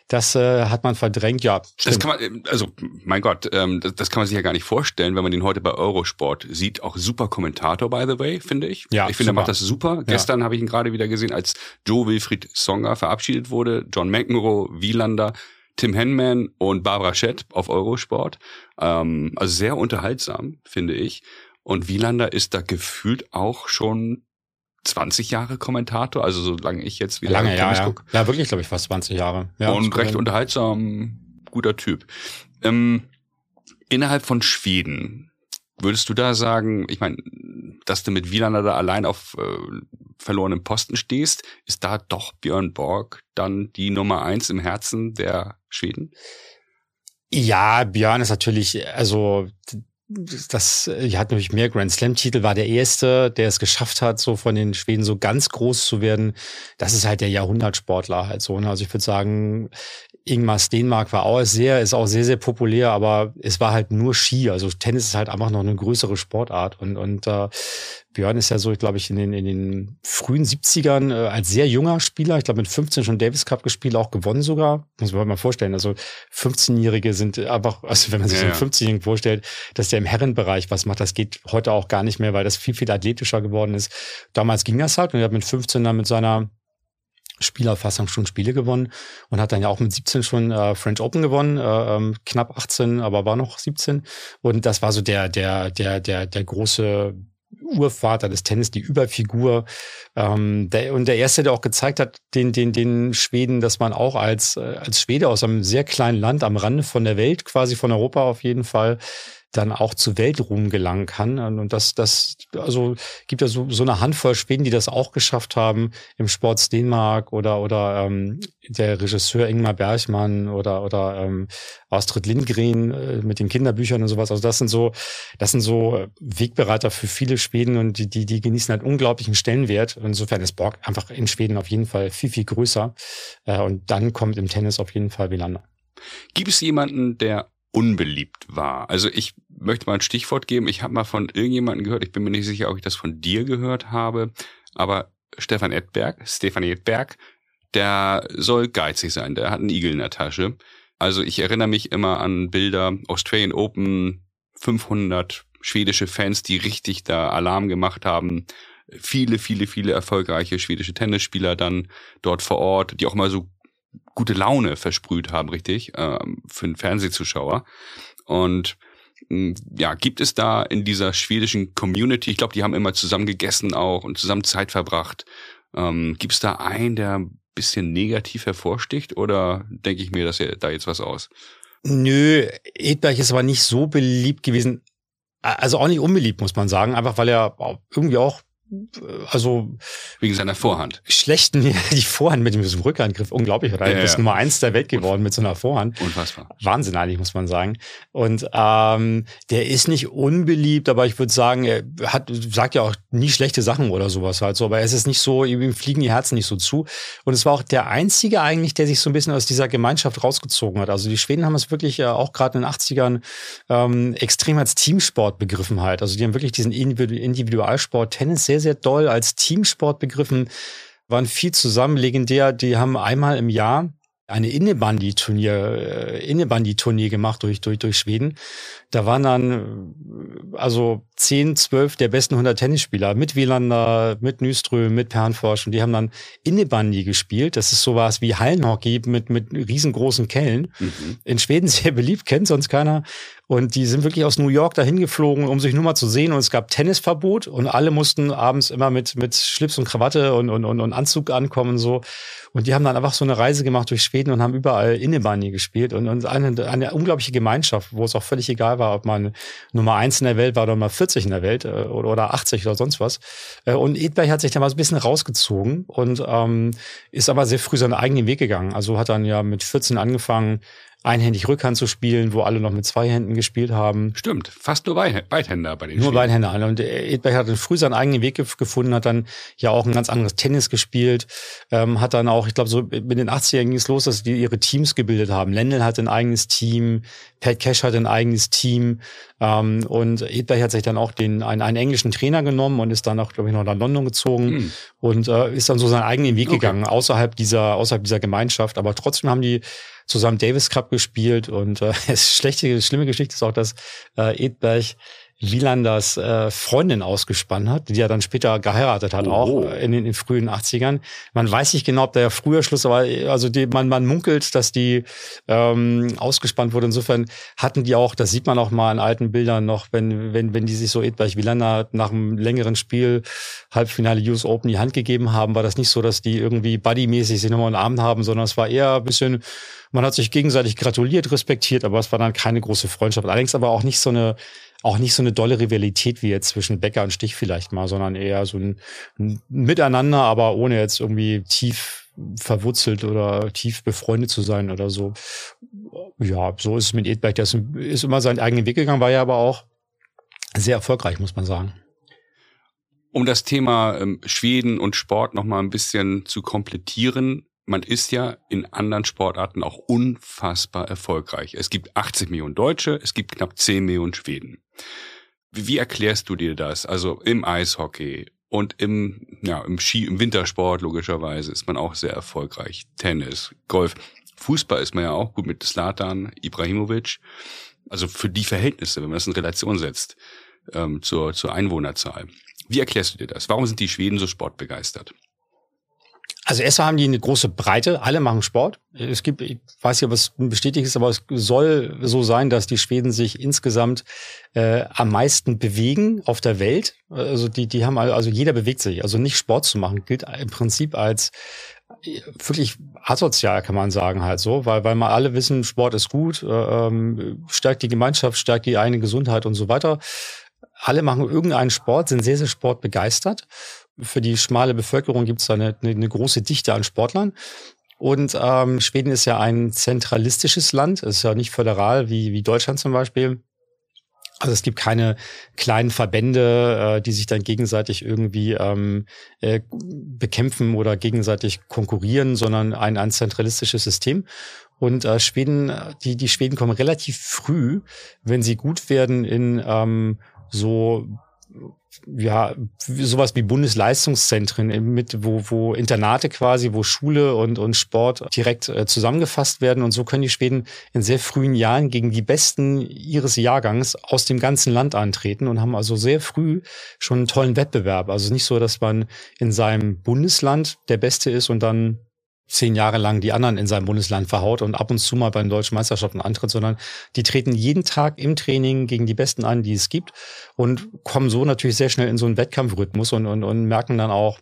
Speaker 1: das äh, hat man verdrängt, ja.
Speaker 2: Stimmt. Das kann man, äh, also mein Gott, ähm, das, das, kann man sich ja gar nicht vorstellen, wenn man den heute bei Eurosport sieht. Auch super Kommentator, by the way, finde ich. Ja, ich finde, er macht das super. Ja. Gestern habe ich ihn gerade wieder gesehen, als Joe Wilfried Songa verabschiedet wurde. John McEnroe, Wielander, Tim Henman und Barbara Schett auf Eurosport. Ähm, also sehr unterhaltsam, finde ich. Und Wielander ist da gefühlt auch schon 20 Jahre Kommentator, also solange ich jetzt wieder
Speaker 1: Lange, ja, ja. ja, wirklich, glaube ich, fast 20 Jahre. Ja,
Speaker 2: und recht unterhaltsam, guter Typ. Ähm, innerhalb von Schweden, würdest du da sagen, ich meine, dass du mit Wielander da allein auf äh, verlorenem Posten stehst, ist da doch Björn Borg dann die Nummer eins im Herzen der Schweden?
Speaker 1: Ja, Björn ist natürlich, also das, er hat natürlich mehr Grand Slam-Titel, war der erste, der es geschafft hat, so von den Schweden so ganz groß zu werden. Das ist halt der Jahrhundertsportler halt so. Ne? Also ich würde sagen, Ingmar Stenmark war auch sehr, ist auch sehr, sehr populär, aber es war halt nur Ski. Also Tennis ist halt einfach noch eine größere Sportart. Und, und äh, Björn ist ja so, glaube ich, in den, in den frühen 70ern äh, als sehr junger Spieler, ich glaube mit 15 schon Davis Cup gespielt, auch gewonnen sogar. Muss man mal vorstellen. Also 15-Jährige sind einfach, also wenn man sich ja, so einen 15-Jährigen vorstellt, dass der im Herrenbereich was macht, das geht heute auch gar nicht mehr, weil das viel, viel athletischer geworden ist. Damals ging das halt und er hat mit 15 dann mit seiner Spielerfassung schon Spiele gewonnen und hat dann ja auch mit 17 schon äh, French Open gewonnen, äh, ähm, knapp 18, aber war noch 17 und das war so der der der der der große Urvater des Tennis, die Überfigur. Ähm, der, und der erste, der auch gezeigt hat, den, den, den Schweden, dass man auch als, äh, als Schwede aus einem sehr kleinen Land am Rande von der Welt, quasi von Europa auf jeden Fall, dann auch zu Weltruhm gelangen kann. Und das, das, also gibt ja so, so eine Handvoll Schweden, die das auch geschafft haben im Sport Dänemark oder, oder ähm, der Regisseur Ingmar Bergmann oder, oder ähm, Astrid Lindgren äh, mit den Kinderbüchern und sowas. Also das sind so, das sind so Wegbereiter für viele Schweden und die, die, die genießen halt unglaublichen Stellenwert. Insofern ist Borg einfach in Schweden auf jeden Fall viel, viel größer. Äh, und dann kommt im Tennis auf jeden Fall Wilander.
Speaker 2: Gibt es jemanden, der unbeliebt war. Also ich möchte mal ein Stichwort geben. Ich habe mal von irgendjemandem gehört, ich bin mir nicht sicher, ob ich das von dir gehört habe, aber Stefan Edberg, Stefan Edberg, der soll geizig sein, der hat einen Igel in der Tasche. Also ich erinnere mich immer an Bilder, Australian Open, 500 schwedische Fans, die richtig da Alarm gemacht haben. Viele, viele, viele erfolgreiche schwedische Tennisspieler dann dort vor Ort, die auch mal so gute Laune versprüht haben, richtig, äh, für einen Fernsehzuschauer. Und ja, gibt es da in dieser schwedischen Community, ich glaube, die haben immer zusammen gegessen auch und zusammen Zeit verbracht. Ähm, gibt es da einen, der ein bisschen negativ hervorsticht oder denke ich mir dass da jetzt was aus?
Speaker 1: Nö, Edberg ist aber nicht so beliebt gewesen. Also auch nicht unbeliebt, muss man sagen, einfach weil er irgendwie auch also
Speaker 2: wegen seiner Vorhand.
Speaker 1: Schlechten, die Vorhand mit dem Rückhandgriff, unglaublich, oder? Ja, ist ja. Nummer eins der Welt geworden mit so einer Vorhand.
Speaker 2: Unfassbar.
Speaker 1: Wahnsinn eigentlich, muss man sagen. Und ähm, der ist nicht unbeliebt, aber ich würde sagen, er hat, sagt ja auch nie schlechte Sachen oder sowas halt so, aber es ist nicht so, ihm fliegen die Herzen nicht so zu. Und es war auch der einzige eigentlich, der sich so ein bisschen aus dieser Gemeinschaft rausgezogen hat. Also die Schweden haben es wirklich äh, auch gerade in den 80ern ähm, extrem als Teamsport begriffen halt. Also die haben wirklich diesen Individualsport Tennis sehr sehr doll als Teamsport begriffen, waren viel zusammen, legendär. Die haben einmal im Jahr eine Innebandi-Turnier, äh, Innebandi-Turnier gemacht durch, durch, durch Schweden. Da waren dann also 10, 12 der besten 100 Tennisspieler mit Wielander, mit Nyström, mit Pernforsch und die haben dann Innebandi gespielt. Das ist sowas wie Hallenhockey mit, mit riesengroßen Kellen. Mhm. In Schweden sehr beliebt, kennt sonst keiner. Und die sind wirklich aus New York dahin geflogen, um sich nur mal zu sehen. Und es gab Tennisverbot und alle mussten abends immer mit, mit Schlips und Krawatte und, und, und, und Anzug ankommen so. Und die haben dann einfach so eine Reise gemacht durch Schweden und haben überall Innebani gespielt und, und eine, eine unglaubliche Gemeinschaft, wo es auch völlig egal war, ob man Nummer eins in der Welt war oder Nummer 40 in der Welt äh, oder, oder 80 oder sonst was. Äh, und Edberg hat sich dann mal so ein bisschen rausgezogen und ähm, ist aber sehr früh seinen eigenen Weg gegangen. Also hat dann ja mit 14 angefangen, einhändig Rückhand zu spielen, wo alle noch mit zwei Händen gespielt haben.
Speaker 2: Stimmt, fast nur Beidhänder bei den
Speaker 1: Nur Beidhänder. Und Edberg hat dann früh seinen eigenen Weg gefunden, hat dann ja auch ein ganz anderes Tennis gespielt, ähm, hat dann auch, ich glaube, so mit den 80ern ging es los, dass die ihre Teams gebildet haben. Lendl hatte ein eigenes Team, Pat Cash hatte ein eigenes Team ähm, und Edberg hat sich dann auch den, einen, einen englischen Trainer genommen und ist dann auch, glaube ich, noch nach London gezogen mhm. und äh, ist dann so seinen eigenen Weg okay. gegangen, außerhalb dieser, außerhalb dieser Gemeinschaft. Aber trotzdem haben die zusammen Davis Cup gespielt und äh, schlechte, schlimme Geschichte ist auch, dass äh, Edberg Wielanders äh, Freundin ausgespannt hat, die er dann später geheiratet hat, oh. auch in den in frühen 80ern. Man weiß nicht genau, ob der früher Schluss war, also die, man, man munkelt, dass die ähm, ausgespannt wurde. Insofern hatten die auch, das sieht man auch mal in alten Bildern noch, wenn, wenn, wenn die sich so Edberg Wielander nach einem längeren Spiel, Halbfinale US Open, die Hand gegeben haben, war das nicht so, dass die irgendwie buddymäßig sich nochmal einen Abend haben, sondern es war eher ein bisschen man hat sich gegenseitig gratuliert, respektiert, aber es war dann keine große Freundschaft. Allerdings aber auch nicht so eine, auch nicht so eine dolle Rivalität wie jetzt zwischen Becker und Stich vielleicht mal, sondern eher so ein, ein Miteinander, aber ohne jetzt irgendwie tief verwurzelt oder tief befreundet zu sein oder so. Ja, so ist es mit Edberg. Der ist, immer seinen eigenen Weg gegangen, war ja aber auch sehr erfolgreich, muss man sagen.
Speaker 2: Um das Thema ähm, Schweden und Sport noch mal ein bisschen zu komplettieren, man ist ja in anderen Sportarten auch unfassbar erfolgreich. Es gibt 80 Millionen Deutsche, es gibt knapp 10 Millionen Schweden. Wie, wie erklärst du dir das? Also im Eishockey und im, ja, im Ski, im Wintersport logischerweise ist man auch sehr erfolgreich. Tennis, Golf. Fußball ist man ja auch gut mit Slatan, Ibrahimovic. Also für die Verhältnisse, wenn man das in Relation setzt ähm, zur, zur Einwohnerzahl. Wie erklärst du dir das? Warum sind die Schweden so sportbegeistert?
Speaker 1: Also erstmal haben die eine große Breite, alle machen Sport. Es gibt, ich weiß nicht, ob es bestätigt ist, aber es soll so sein, dass die Schweden sich insgesamt äh, am meisten bewegen auf der Welt. Also die, die haben also jeder bewegt sich. Also nicht Sport zu machen gilt im Prinzip als äh, wirklich asozial, kann man sagen halt so, weil weil mal alle wissen, Sport ist gut, äh, ähm, stärkt die Gemeinschaft, stärkt die eigene Gesundheit und so weiter. Alle machen irgendeinen Sport, sind sehr sehr sportbegeistert für die schmale Bevölkerung gibt es da eine, eine, große Dichte an Sportlern. Und ähm, Schweden ist ja ein zentralistisches Land, es ist ja nicht föderal wie, wie Deutschland zum Beispiel. Also es gibt keine kleinen Verbände, äh, die sich dann gegenseitig irgendwie ähm, äh, bekämpfen oder gegenseitig konkurrieren, sondern ein, ein zentralistisches System. Und äh, Schweden, die, die Schweden kommen relativ früh, wenn sie gut werden, in ähm, so ja, sowas wie Bundesleistungszentren mit, wo, wo Internate quasi, wo Schule und, und Sport direkt äh, zusammengefasst werden. Und so können die Schweden in sehr frühen Jahren gegen die Besten ihres Jahrgangs aus dem ganzen Land antreten und haben also sehr früh schon einen tollen Wettbewerb. Also nicht so, dass man in seinem Bundesland der Beste ist und dann zehn Jahre lang die anderen in seinem Bundesland verhaut und ab und zu mal bei den deutschen Meisterschaften antritt, sondern die treten jeden Tag im Training gegen die Besten an, die es gibt und kommen so natürlich sehr schnell in so einen Wettkampfrhythmus und, und, und merken dann auch,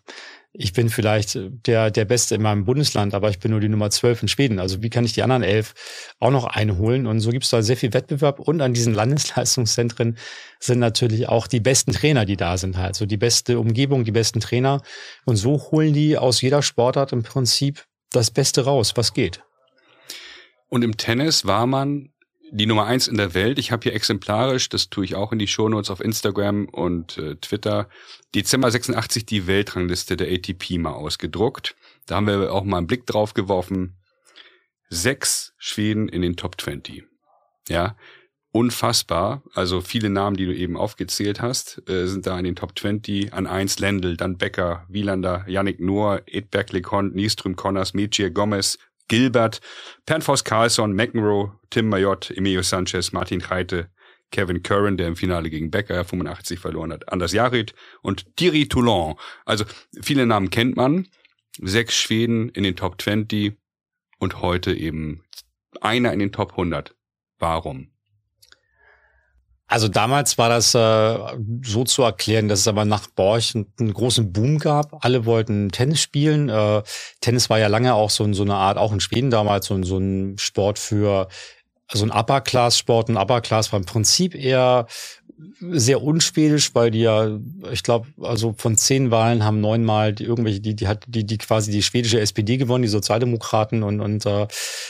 Speaker 1: ich bin vielleicht der, der Beste in meinem Bundesland, aber ich bin nur die Nummer zwölf in Schweden. Also wie kann ich die anderen elf auch noch einholen? Und so gibt es da sehr viel Wettbewerb. Und an diesen Landesleistungszentren sind natürlich auch die besten Trainer, die da sind halt. So die beste Umgebung, die besten Trainer. Und so holen die aus jeder Sportart im Prinzip das Beste raus, was geht.
Speaker 2: Und im Tennis war man die Nummer eins in der Welt. Ich habe hier exemplarisch, das tue ich auch in die Shownotes auf Instagram und äh, Twitter, Dezember 86 die Weltrangliste der ATP mal ausgedruckt. Da haben wir auch mal einen Blick drauf geworfen. Sechs Schweden in den Top 20. Ja, unfassbar. Also viele Namen, die du eben aufgezählt hast, äh, sind da in den Top 20. An eins Lendl, dann Becker, Wielander, Yannick Noor, Edberg Lecon, Nieström Connors, Mechir Gomez, Gilbert, Pernfors Carlson, McEnroe, Tim Mayotte, Emilio Sanchez, Martin Reite, Kevin Curran, der im Finale gegen Becker 85 verloren hat, Anders Jarid und Thierry Toulon. Also viele Namen kennt man. Sechs Schweden in den Top 20 und heute eben einer in den Top 100. Warum?
Speaker 1: Also damals war das äh, so zu erklären, dass es aber nach Borch einen, einen großen Boom gab. Alle wollten Tennis spielen. Äh, Tennis war ja lange auch so, so eine Art, auch in Schweden damals, so, so ein Sport für also ein Upper-Class-Sport. Ein Upper-Class war im Prinzip eher sehr unschwedisch, weil die ja, ich glaube, also von zehn Wahlen haben neunmal die irgendwelche, die, die hat die, die quasi die schwedische SPD gewonnen, die Sozialdemokraten und und äh,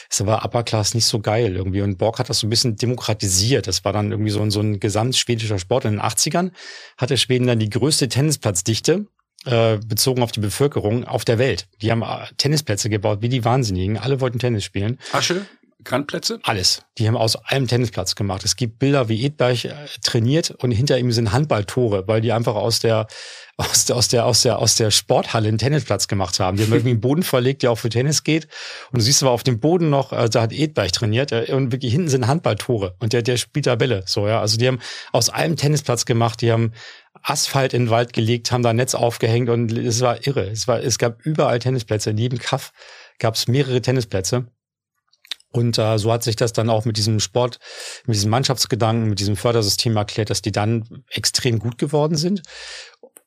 Speaker 1: ist aber Upper Class nicht so geil irgendwie. Und Borg hat das so ein bisschen demokratisiert. Das war dann irgendwie so ein, so ein gesamtschwedischer Sport. In den 80ern hatte Schweden dann die größte Tennisplatzdichte äh, bezogen auf die Bevölkerung auf der Welt. Die haben äh, Tennisplätze gebaut, wie die Wahnsinnigen. Alle wollten Tennis spielen.
Speaker 2: Asche? Grandplätze?
Speaker 1: Alles. Die haben aus einem Tennisplatz gemacht. Es gibt Bilder, wie Edberg äh, trainiert und hinter ihm sind Handballtore, weil die einfach aus der aus der, aus der, aus der, aus der Sporthalle einen Tennisplatz gemacht haben. Die haben irgendwie einen Boden verlegt, der auch für Tennis geht. Und du siehst aber auf dem Boden noch, also da hat Edberg trainiert äh, und wirklich hinten sind Handballtore und der, der spielt da Bälle. So, ja. Also die haben aus einem Tennisplatz gemacht, die haben Asphalt in den Wald gelegt, haben da Netz aufgehängt und es war irre. Es war, es gab überall Tennisplätze. In jedem Kaff gab es mehrere Tennisplätze. Und äh, so hat sich das dann auch mit diesem Sport, mit diesem Mannschaftsgedanken, mit diesem Fördersystem erklärt, dass die dann extrem gut geworden sind.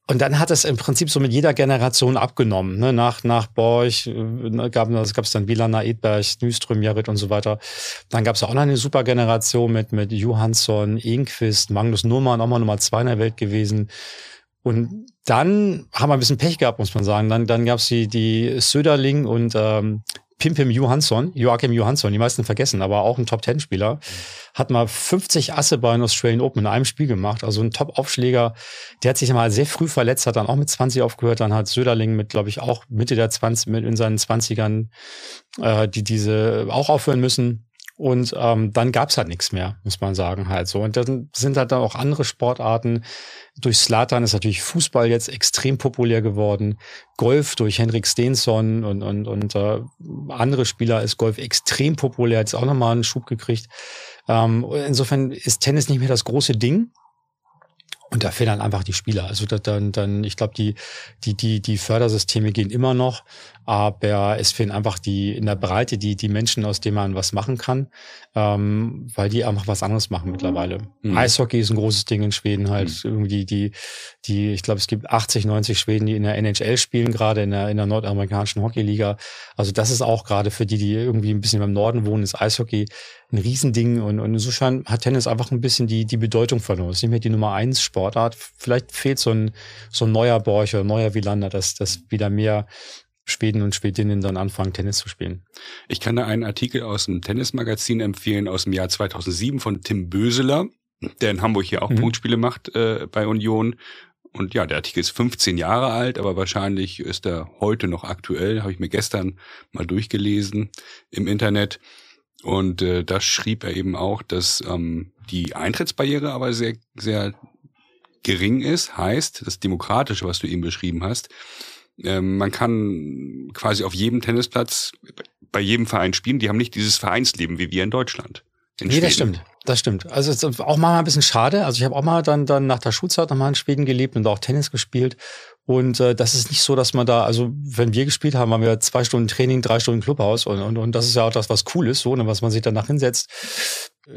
Speaker 1: Und dann hat es im Prinzip so mit jeder Generation abgenommen. Ne? Nach, nach Borch äh, gab es dann Vilana, Edberg, Nyström, Jared und so weiter. Dann gab es auch noch eine super Generation mit, mit Johansson, Enquist, Magnus Nurmann, auch mal Nummer zwei in der Welt gewesen. Und dann haben wir ein bisschen Pech gehabt, muss man sagen. Dann, dann gab es die, die Söderling und ähm, Pimpim Johansson, Joachim Johansson, die meisten vergessen, aber auch ein Top-Ten-Spieler, hat mal 50 Asse bei den Australian Open in einem Spiel gemacht. Also ein Top-Aufschläger, der hat sich mal sehr früh verletzt, hat dann auch mit 20 aufgehört. Dann hat Söderling mit, glaube ich, auch Mitte der 20, mit in seinen 20ern, äh, die diese auch aufhören müssen. Und ähm, dann gab's halt nichts mehr, muss man sagen halt so. Und dann sind halt dann auch andere Sportarten. Durch Slatan ist natürlich Fußball jetzt extrem populär geworden. Golf durch Henrik Stensson und, und, und äh, andere Spieler ist Golf extrem populär, hat auch nochmal einen Schub gekriegt. Ähm, insofern ist Tennis nicht mehr das große Ding. Und da fehlen dann einfach die Spieler. Also dann, dann, ich glaube, die, die, die, die Fördersysteme gehen immer noch, aber es fehlen einfach die in der Breite die, die Menschen, aus denen man was machen kann, ähm, weil die einfach was anderes machen mittlerweile. Mhm. Eishockey ist ein großes Ding in Schweden halt. Mhm. Irgendwie die, die, ich glaube, es gibt 80, 90 Schweden, die in der NHL spielen, gerade in der, in der nordamerikanischen Hockeyliga. Also das ist auch gerade für die, die irgendwie ein bisschen im Norden wohnen, ist Eishockey ein Riesending und, und insofern hat Tennis einfach ein bisschen die, die Bedeutung verloren. Es ist nicht mehr die Nummer eins Sportart. Vielleicht fehlt so ein, so ein neuer Borch oder neuer Wielander, dass, dass wieder mehr Schweden und Schwedinnen dann anfangen, Tennis zu spielen.
Speaker 2: Ich kann da einen Artikel aus dem Tennismagazin empfehlen aus dem Jahr 2007 von Tim Böseler, der in Hamburg hier auch mhm. Punktspiele macht äh, bei Union. Und ja, der Artikel ist 15 Jahre alt, aber wahrscheinlich ist er heute noch aktuell. Habe ich mir gestern mal durchgelesen im Internet. Und äh, da schrieb er eben auch, dass ähm, die Eintrittsbarriere aber sehr, sehr gering ist. Heißt, das Demokratische, was du eben beschrieben hast, ähm, man kann quasi auf jedem Tennisplatz bei jedem Verein spielen. Die haben nicht dieses Vereinsleben wie wir in Deutschland.
Speaker 1: In nee, Schweden. das stimmt. Das stimmt. Also es ist auch mal ein bisschen schade. Also ich habe auch mal dann, dann nach der Schulzeit noch mal in Schweden gelebt und auch Tennis gespielt. Und äh, das ist nicht so, dass man da, also wenn wir gespielt haben, haben wir zwei Stunden Training, drei Stunden Clubhaus und, und, und das ist ja auch das, was cool ist, so, ne, was man sich danach hinsetzt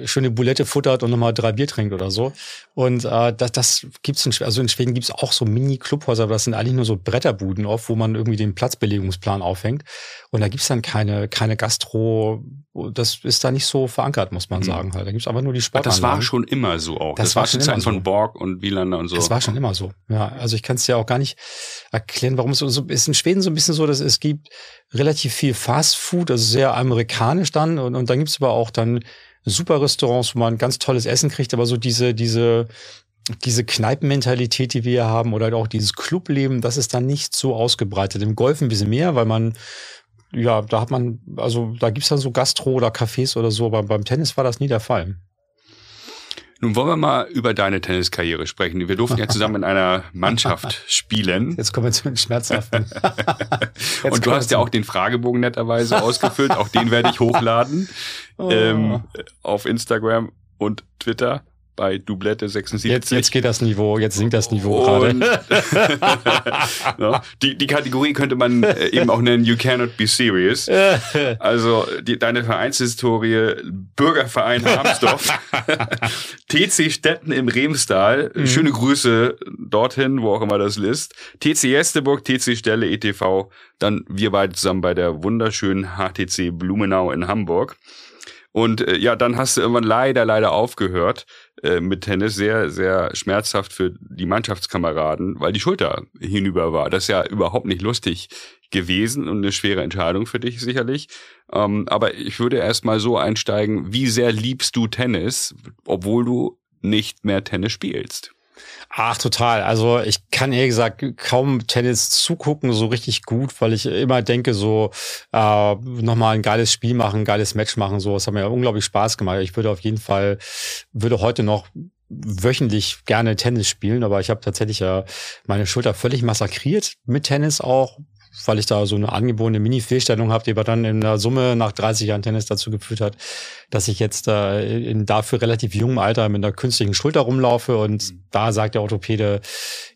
Speaker 1: schöne Bulette futtert und nochmal drei Bier trinkt oder so. Und äh, das, das gibt's in Schweden, also in Schweden gibt's auch so Mini-Clubhäuser, aber das sind eigentlich nur so Bretterbuden oft, wo man irgendwie den Platzbelegungsplan aufhängt. Und da gibt's dann keine, keine Gastro, das ist da nicht so verankert, muss man mhm. sagen. Halt. Da gibt's aber nur die Sport.
Speaker 2: Das war schon immer so auch.
Speaker 1: Das, das war schon immer
Speaker 2: so. von Borg und Wielander und so.
Speaker 1: Das war schon immer so. Ja, also ich kann es ja auch gar nicht erklären, warum es so, so ist in Schweden so ein bisschen so, dass es gibt relativ viel Fast Food, also sehr amerikanisch dann und, und dann gibt's aber auch dann super Restaurants, wo man ganz tolles Essen kriegt, aber so diese, diese, diese Kneipenmentalität, die wir hier haben, oder auch dieses Clubleben, das ist dann nicht so ausgebreitet. Im Golf ein bisschen mehr, weil man, ja, da hat man, also da gibt's dann so Gastro oder Cafés oder so, aber beim Tennis war das nie der Fall.
Speaker 2: Nun wollen wir mal über deine Tenniskarriere sprechen. Wir durften ja zusammen in einer Mannschaft spielen.
Speaker 1: Jetzt kommen wir zu den Schmerzhaften.
Speaker 2: Und du hast ja auch den Fragebogen netterweise ausgefüllt. Auch den werde ich hochladen oh. ähm, auf Instagram und Twitter bei Doublette 76.
Speaker 1: Jetzt, jetzt geht das Niveau, jetzt sinkt das Niveau gerade.
Speaker 2: no, die, die Kategorie könnte man äh, eben auch nennen, You Cannot Be Serious. Also die, deine Vereinshistorie, Bürgerverein Harmsdorf, TC Stetten im Remstal, mhm. schöne Grüße dorthin, wo auch immer das ist, TC Jesteburg, TC Stelle, ETV, dann wir beide zusammen bei der wunderschönen HTC Blumenau in Hamburg. Und äh, ja, dann hast du irgendwann leider, leider aufgehört äh, mit Tennis. Sehr, sehr schmerzhaft für die Mannschaftskameraden, weil die Schulter hinüber war. Das ist ja überhaupt nicht lustig gewesen und eine schwere Entscheidung für dich sicherlich. Ähm, aber ich würde erst mal so einsteigen, wie sehr liebst du Tennis, obwohl du nicht mehr Tennis spielst?
Speaker 1: Ach, total. Also ich kann ehrlich gesagt kaum Tennis zugucken, so richtig gut, weil ich immer denke, so äh, nochmal ein geiles Spiel machen, ein geiles Match machen, so. Das hat mir unglaublich Spaß gemacht. Ich würde auf jeden Fall, würde heute noch wöchentlich gerne Tennis spielen, aber ich habe tatsächlich ja meine Schulter völlig massakriert mit Tennis auch, weil ich da so eine angeborene Mini-Fehlstellung habe, die aber dann in der Summe nach 30 Jahren Tennis dazu geführt hat, dass ich jetzt äh, in dafür relativ jungem Alter mit einer künstlichen Schulter rumlaufe und mhm. da sagt der Orthopäde,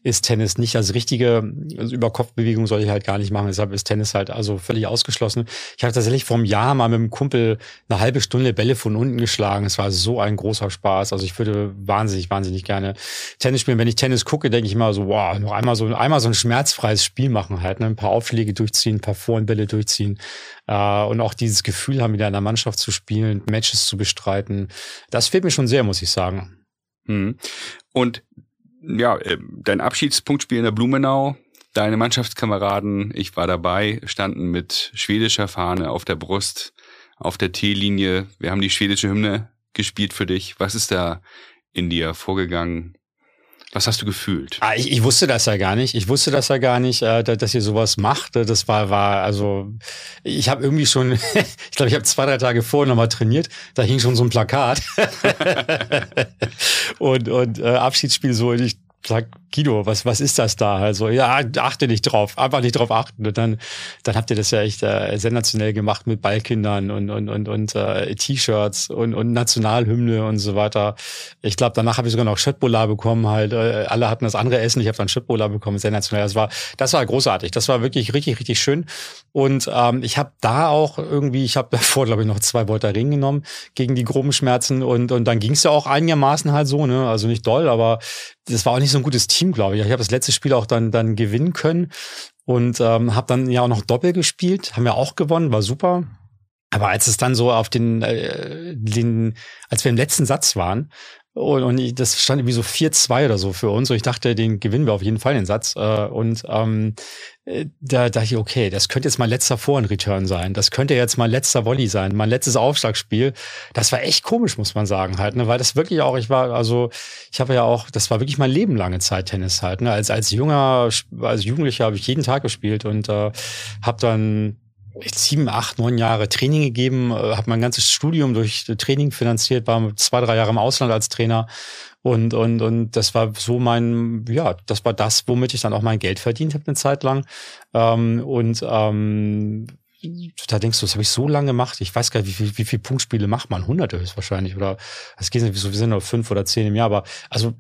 Speaker 1: ist Tennis nicht das Richtige. Also über Kopfbewegung soll ich halt gar nicht machen, deshalb ist Tennis halt also völlig ausgeschlossen. Ich habe tatsächlich vor einem Jahr mal mit einem Kumpel eine halbe Stunde Bälle von unten geschlagen. Es war so ein großer Spaß. Also ich würde wahnsinnig, wahnsinnig gerne Tennis spielen. Wenn ich Tennis gucke, denke ich immer so, wow, noch einmal so, einmal so ein schmerzfreies Spiel machen halt, ne? ein paar Aufschläge durchziehen, ein paar Vorhandbälle durchziehen äh, und auch dieses Gefühl haben, wieder in der Mannschaft zu spielen, Matches zu bestreiten. Das fehlt mir schon sehr, muss ich sagen.
Speaker 2: Hm. Und ja, äh, dein Abschiedspunktspiel in der Blumenau, deine Mannschaftskameraden, ich war dabei, standen mit schwedischer Fahne auf der Brust, auf der T-Linie. Wir haben die schwedische Hymne gespielt für dich. Was ist da in dir vorgegangen? Was hast du gefühlt?
Speaker 1: Ah, ich, ich wusste das ja gar nicht. Ich wusste das ja gar nicht, äh, dass ihr sowas macht. Das war, war also, ich habe irgendwie schon, ich glaube, ich habe zwei, drei Tage vorher nochmal trainiert. Da hing schon so ein Plakat. und und äh, Abschiedsspiel so. Und ich sag, Guido, was, was ist das da? Also, ja, achte nicht drauf, einfach nicht drauf achten. Und dann, dann habt ihr das ja echt äh, sensationell gemacht mit Ballkindern und, und, und, und äh, T-Shirts und, und Nationalhymne und so weiter. Ich glaube, danach habe ich sogar noch Schöttbola bekommen, halt. Äh, alle hatten das andere Essen, ich habe dann Schöttbola bekommen, sensationell. Das war, das war großartig. Das war wirklich richtig, richtig schön. Und ähm, ich habe da auch irgendwie, ich habe davor, glaube ich, noch zwei Volta Ring genommen gegen die groben Schmerzen und, und dann ging es ja auch einigermaßen halt so, ne? Also nicht doll, aber das war auch nicht so ein gutes Team glaube ich. Ich habe das letzte Spiel auch dann, dann gewinnen können und ähm, habe dann ja auch noch Doppel gespielt, haben wir auch gewonnen, war super. Aber als es dann so auf den, äh, den als wir im letzten Satz waren, und, und das stand irgendwie so 4-2 oder so für uns. Und ich dachte, den gewinnen wir auf jeden Fall den Satz. Äh, und ähm, äh, da dachte ich, okay, das könnte jetzt mein letzter Vorhand-Return sein. Das könnte jetzt mein letzter Volley sein, mein letztes Aufschlagspiel. Das war echt komisch, muss man sagen halt, ne? Weil das wirklich auch, ich war, also ich habe ja auch, das war wirklich mein Leben lange Zeit Tennis halt. Ne? Als, als junger, als Jugendlicher habe ich jeden Tag gespielt und äh, habe dann sieben, acht, neun Jahre Training gegeben, äh, habe mein ganzes Studium durch Training finanziert, war zwei, drei Jahre im Ausland als Trainer und und und das war so mein, ja, das war das, womit ich dann auch mein Geld verdient habe eine Zeit lang ähm, und ähm, da denkst du, das habe ich so lange gemacht. Ich weiß gar nicht, wie viel, wie viel Punktspiele macht man? Hunderte höchstwahrscheinlich. Oder es geht nicht, wir sind nur fünf oder zehn im Jahr, aber also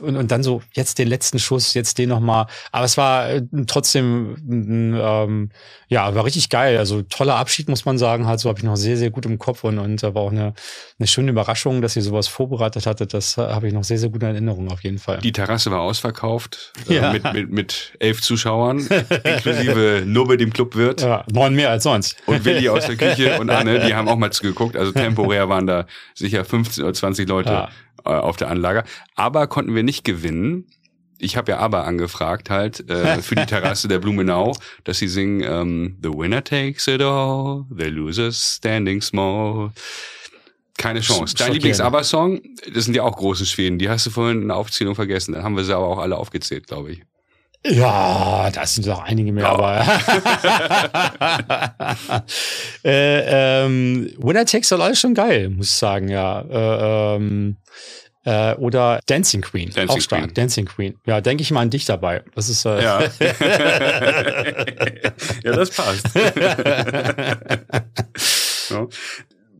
Speaker 1: und, und dann so jetzt den letzten Schuss, jetzt den nochmal. Aber es war äh, trotzdem, ähm, ja, war richtig geil. Also toller Abschied, muss man sagen. Halt so habe ich noch sehr, sehr gut im Kopf und, und da war auch eine, eine schöne Überraschung, dass ihr sowas vorbereitet hattet. Das äh, habe ich noch sehr, sehr gute Erinnerungen auf jeden Fall.
Speaker 2: Die Terrasse war ausverkauft äh, ja. mit, mit, mit elf Zuschauern, inklusive Nubbe, dem Clubwirt.
Speaker 1: Ja, neun mehr als sonst.
Speaker 2: Und Willi aus der Küche und Anne, die haben auch mal zugeguckt. Also temporär waren da sicher 15 oder 20 Leute. Ja äh, auf der Anlage. Aber konnten wir nicht gewinnen. Ich habe ja aber angefragt halt äh, für die Terrasse der Blumenau, dass sie singen ähm, The winner takes it all, the loser standing small. Keine Chance. Dein Lieblings-Aber-Song, das sind ja auch große Schweden. Die hast du vorhin in der Aufzählung vergessen. Dann haben wir sie aber auch alle aufgezählt, glaube ich.
Speaker 1: Ja, das sind doch einige mehr, ja. aber. äh, ähm, Winner Takes All ist schon geil, muss ich sagen, ja. Äh, ähm, äh, oder Dancing Queen, Dancing auch stark. Queen. Dancing Queen. Ja, denke ich mal an dich dabei. Das ist. Äh
Speaker 2: ja. ja, das passt. ja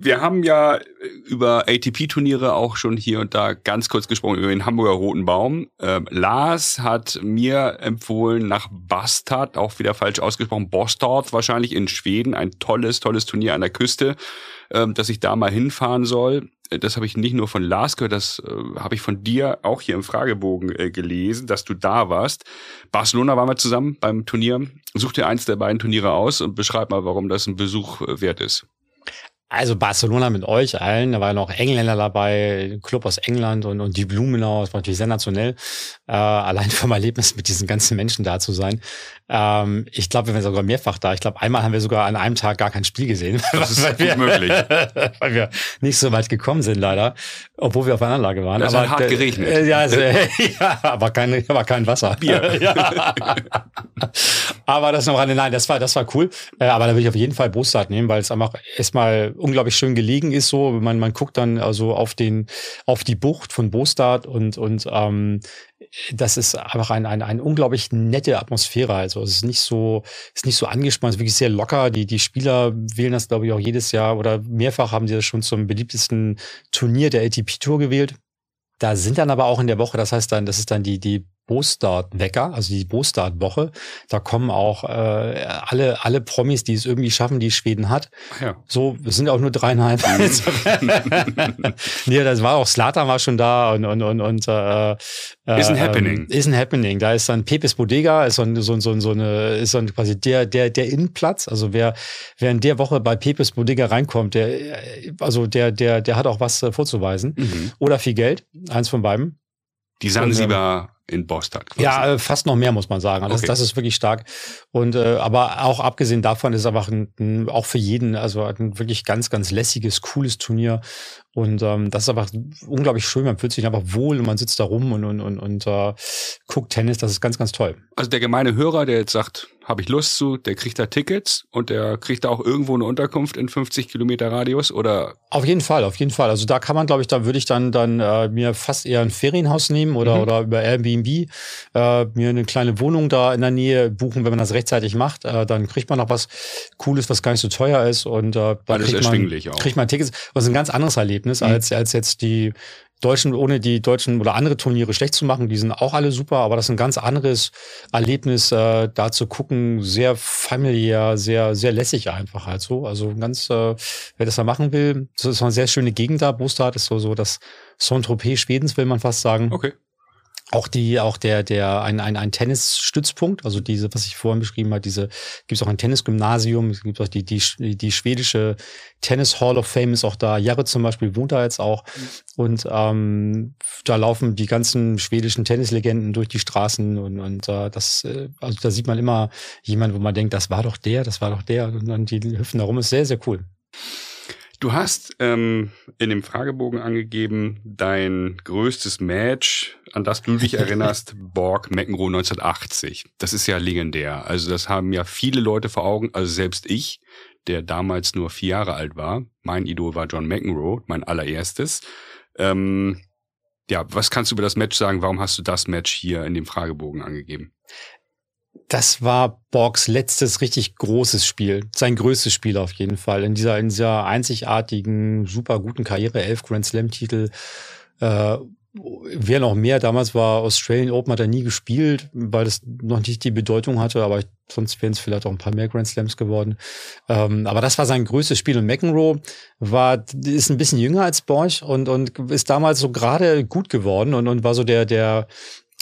Speaker 2: wir haben ja über ATP-Turniere auch schon hier und da ganz kurz gesprochen, über den Hamburger Roten Baum. Ähm, Lars hat mir empfohlen, nach Bastard, auch wieder falsch ausgesprochen, Bostad wahrscheinlich in Schweden, ein tolles, tolles Turnier an der Küste, ähm, dass ich da mal hinfahren soll. Das habe ich nicht nur von Lars gehört, das äh, habe ich von dir auch hier im Fragebogen äh, gelesen, dass du da warst. Barcelona waren wir zusammen beim Turnier. Such dir eins der beiden Turniere aus und beschreib mal, warum das ein Besuch äh, wert ist.
Speaker 1: Also Barcelona mit euch allen, da waren noch Engländer dabei, Club aus England und, und die Blumenau, das war natürlich sensationell. Äh, allein vom Erlebnis mit diesen ganzen Menschen da zu sein. Ähm, ich glaube, wir waren sogar mehrfach da. Ich glaube, einmal haben wir sogar an einem Tag gar kein Spiel gesehen.
Speaker 2: Das ist weil wir, möglich.
Speaker 1: weil wir nicht so weit gekommen sind, leider. Obwohl wir auf einer Anlage waren.
Speaker 2: Es hat hart geregnet.
Speaker 1: Äh, ja, also, ja, aber kein, aber kein Wasser.
Speaker 2: Bier.
Speaker 1: ja. aber das noch eine, nein, das war, das war cool. Äh, aber da würde ich auf jeden Fall Bostart nehmen, weil es einfach erstmal unglaublich schön gelegen ist. So, man, man guckt dann also auf den, auf die Bucht von Bostart und, und ähm, das ist einfach ein, ein, eine unglaublich nette Atmosphäre. Also es ist nicht so, ist nicht so angespannt, es ist wirklich sehr locker. Die, die Spieler wählen das, glaube ich, auch jedes Jahr oder mehrfach haben sie das schon zum beliebtesten Turnier der ATP Tour gewählt. Da sind dann aber auch in der Woche, das heißt dann, das ist dann die, die Bostart-Wecker, also die Bostart-Woche. Da kommen auch äh, alle, alle Promis, die es irgendwie schaffen, die Schweden hat. Ja. So, es sind auch nur dreieinhalb. nee, das war auch Slatan war schon da und und und, und äh,
Speaker 2: ist ein Happening.
Speaker 1: Ist ein Happening. Da ist dann Pepes Bodega, ist so, so, so, so eine, ist dann quasi der, der, der Innenplatz. Also wer, wer in der Woche bei Pepes Bodega reinkommt, der, also der, der, der hat auch was vorzuweisen. Mhm. Oder viel Geld. Eins von beiden.
Speaker 2: Die Sansibar in Boston.
Speaker 1: Quasi. Ja, äh, fast noch mehr muss man sagen. Also okay. das, das ist wirklich stark. Und äh, aber auch abgesehen davon ist einfach ein, ein, auch für jeden also ein wirklich ganz ganz lässiges, cooles Turnier. Und ähm, das ist einfach unglaublich schön. Man fühlt sich einfach wohl und man sitzt da rum und und und, und äh, guckt Tennis. Das ist ganz ganz toll.
Speaker 2: Also der gemeine Hörer, der jetzt sagt, habe ich Lust zu, der kriegt da Tickets und der kriegt da auch irgendwo eine Unterkunft in 50 Kilometer Radius oder?
Speaker 1: Auf jeden Fall, auf jeden Fall. Also da kann man, glaube ich, da würde ich dann dann äh, mir fast eher ein Ferienhaus nehmen oder mhm. oder über Airbnb äh, mir eine kleine Wohnung da in der Nähe buchen, wenn man das rechtzeitig macht. Äh, dann kriegt man noch was Cooles, was gar nicht so teuer ist und äh,
Speaker 2: dann kriegt man,
Speaker 1: kriegt man Tickets. Das ist ein ganz anderes Erlebnis mhm. als als jetzt die Deutschen, ohne die deutschen oder andere Turniere schlecht zu machen, die sind auch alle super, aber das ist ein ganz anderes Erlebnis, äh, da zu gucken, sehr familiär, sehr, sehr lässig einfach halt so. Also ganz, äh, wer das da machen will, das ist eine sehr schöne Gegend da. Bostad ist so, so das Saint-Tropez Schwedens, will man fast sagen.
Speaker 2: Okay
Speaker 1: auch die, auch der, der, ein, ein, ein Tennisstützpunkt, also diese, was ich vorhin beschrieben habe, diese, gibt es auch ein Tennisgymnasium, es gibt auch die, die, die schwedische Tennis Hall of Fame ist auch da. Jarre zum Beispiel wohnt da jetzt auch. Und ähm, da laufen die ganzen schwedischen Tennislegenden durch die Straßen und, und äh, das, äh, also da sieht man immer jemand, wo man denkt, das war doch der, das war doch der. Und dann die hüpfen da rum, ist sehr, sehr cool.
Speaker 2: Du hast ähm, in dem Fragebogen angegeben, dein größtes Match, an das du dich erinnerst, Borg McEnroe 1980. Das ist ja legendär. Also das haben ja viele Leute vor Augen, also selbst ich, der damals nur vier Jahre alt war. Mein Idol war John McEnroe, mein allererstes. Ähm, ja, was kannst du über das Match sagen? Warum hast du das Match hier in dem Fragebogen angegeben?
Speaker 1: Das war Borgs letztes richtig großes Spiel. Sein größtes Spiel auf jeden Fall. In dieser, in dieser einzigartigen, super guten Karriere, elf Grand Slam-Titel. Äh, wer noch mehr, damals war Australian Open, hat er nie gespielt, weil das noch nicht die Bedeutung hatte, aber sonst wären es vielleicht auch ein paar mehr Grand Slams geworden. Ähm, aber das war sein größtes Spiel und McEnroe war, ist ein bisschen jünger als Borch und, und ist damals so gerade gut geworden und, und war so der, der,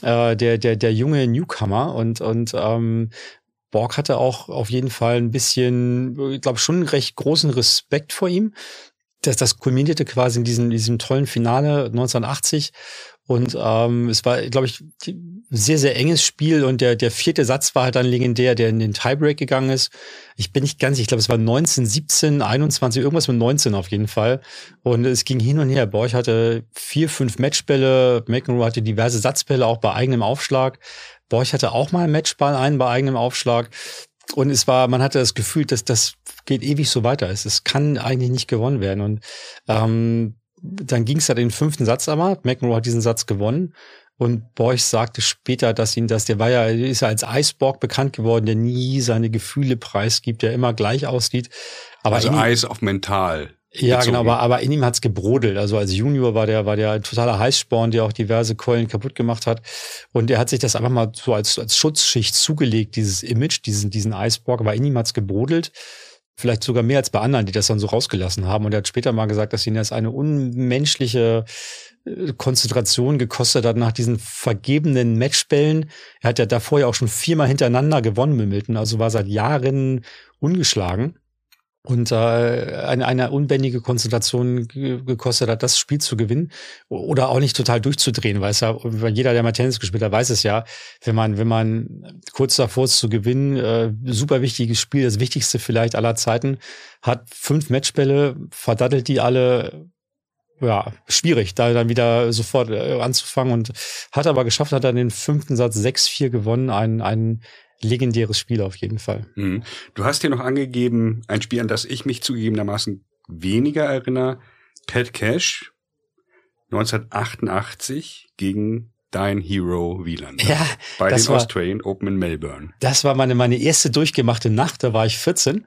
Speaker 1: äh, der, der, der junge Newcomer und, und ähm, Borg hatte auch auf jeden Fall ein bisschen, ich glaube, schon recht großen Respekt vor ihm. Das, das kulminierte quasi in diesem, diesem tollen Finale 1980. Und ähm, es war, glaube ich, sehr, sehr enges Spiel. Und der, der vierte Satz war halt dann legendär, der in den Tiebreak gegangen ist. Ich bin nicht ganz, ich glaube, es war 19, 17, 21, irgendwas mit 19 auf jeden Fall. Und es ging hin und her. Borch hatte vier, fünf Matchbälle. McEnroe hatte diverse Satzbälle, auch bei eigenem Aufschlag. Borch hatte auch mal einen Matchball, einen bei eigenem Aufschlag. Und es war, man hatte das Gefühl, dass das geht ewig so weiter. Es, es kann eigentlich nicht gewonnen werden. Und ähm, dann ging es ja den fünften Satz aber. McEnroe hat diesen Satz gewonnen. Und Borch sagte später, dass ihn das, der war ja, ist ja als Eisborg bekannt geworden, der nie seine Gefühle preisgibt, der immer gleich aussieht.
Speaker 2: Aber also Eis auf mental.
Speaker 1: Ja, bezogen. genau, aber, aber in ihm hat's gebrodelt. Also als Junior war der, war der ein totaler Heißsporn, der auch diverse Keulen kaputt gemacht hat. Und er hat sich das einfach mal so als, als Schutzschicht zugelegt, dieses Image, diesen, diesen Eisborg, aber in ihm hat's gebrodelt vielleicht sogar mehr als bei anderen, die das dann so rausgelassen haben. Und er hat später mal gesagt, dass ihn das eine unmenschliche Konzentration gekostet hat nach diesen vergebenen Matchbällen. Er hat ja davor ja auch schon viermal hintereinander gewonnen mit Milton, also war seit Jahren ungeschlagen. Und äh, eine, eine unbändige Konzentration gekostet hat, das Spiel zu gewinnen oder auch nicht total durchzudrehen, weil es ja, jeder, der mal Tennis gespielt hat, weiß es ja, wenn man, wenn man kurz davor ist zu gewinnen, äh, super wichtiges Spiel, das wichtigste vielleicht aller Zeiten, hat fünf Matchbälle, verdattelt die alle, ja, schwierig, da dann wieder sofort äh, anzufangen und hat aber geschafft, hat dann den fünften Satz 6-4 gewonnen, ein, ein legendäres Spiel auf jeden Fall.
Speaker 2: Mhm. Du hast hier noch angegeben, ein Spiel, an das ich mich zugegebenermaßen weniger erinnere. Pat Cash 1988 gegen dein Hero Wieland.
Speaker 1: Ja,
Speaker 2: bei den war, Australian Open in Melbourne.
Speaker 1: Das war meine, meine erste durchgemachte Nacht, da war ich 14.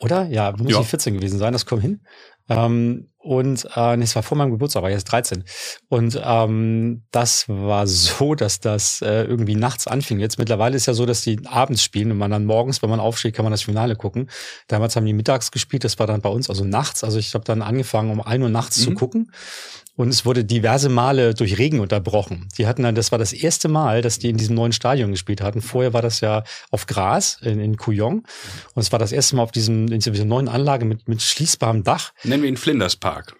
Speaker 1: Oder? Ja, muss ja. ich 14 gewesen sein, das kommt hin. Ähm, und äh, nee, es war vor meinem Geburtstag, war jetzt 13. Und ähm, das war so, dass das äh, irgendwie nachts anfing. Jetzt mittlerweile ist ja so, dass die abends spielen und man dann morgens, wenn man aufsteht, kann man das Finale gucken. Damals haben die mittags gespielt, das war dann bei uns also nachts. Also ich habe dann angefangen, um ein Uhr nachts mhm. zu gucken. Und es wurde diverse Male durch Regen unterbrochen. Die hatten dann, das war das erste Mal, dass die in diesem neuen Stadion gespielt hatten. Vorher war das ja auf Gras in, in Couillon. Und es war das erste Mal auf diesem, in dieser neuen Anlage mit, mit schließbarem Dach.
Speaker 2: Nennen wir ihn Flinders Park.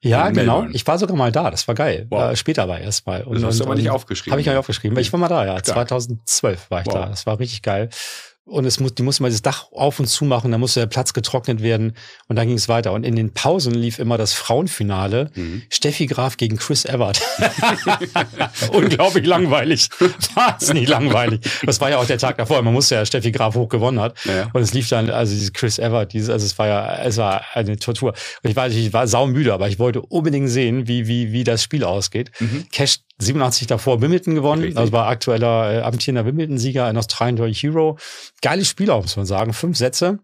Speaker 1: Ja, genau. Melbourne. Ich war sogar mal da. Das war geil. Wow. Äh, später war erst mal.
Speaker 2: Und, das hast du aber nicht aufgeschrieben.
Speaker 1: Habe ich gar nicht aufgeschrieben. Ich war mal da, ja. Klar. 2012 war ich wow. da. Das war richtig geil und es muss, die mussten mal das Dach auf und zu machen, da musste der Platz getrocknet werden und dann ging es weiter. Und in den Pausen lief immer das Frauenfinale, mhm. Steffi Graf gegen Chris Evert. Unglaublich langweilig. Wahnsinnig langweilig. Das war ja auch der Tag davor. Man musste ja Steffi Graf hoch gewonnen hat. Ja. Und es lief dann, also dieses Chris Evert, dieses, also es war ja, es war eine Tortur. Und ich weiß, ich war saumüde, aber ich wollte unbedingt sehen, wie, wie, wie das Spiel ausgeht. Mhm. Cash 87 davor Wimbledon gewonnen, Richtig. also war aktueller äh, amtierender Wimbledon-Sieger in Australien durch Hero. Geiles Spiel auch, muss man sagen. Fünf Sätze.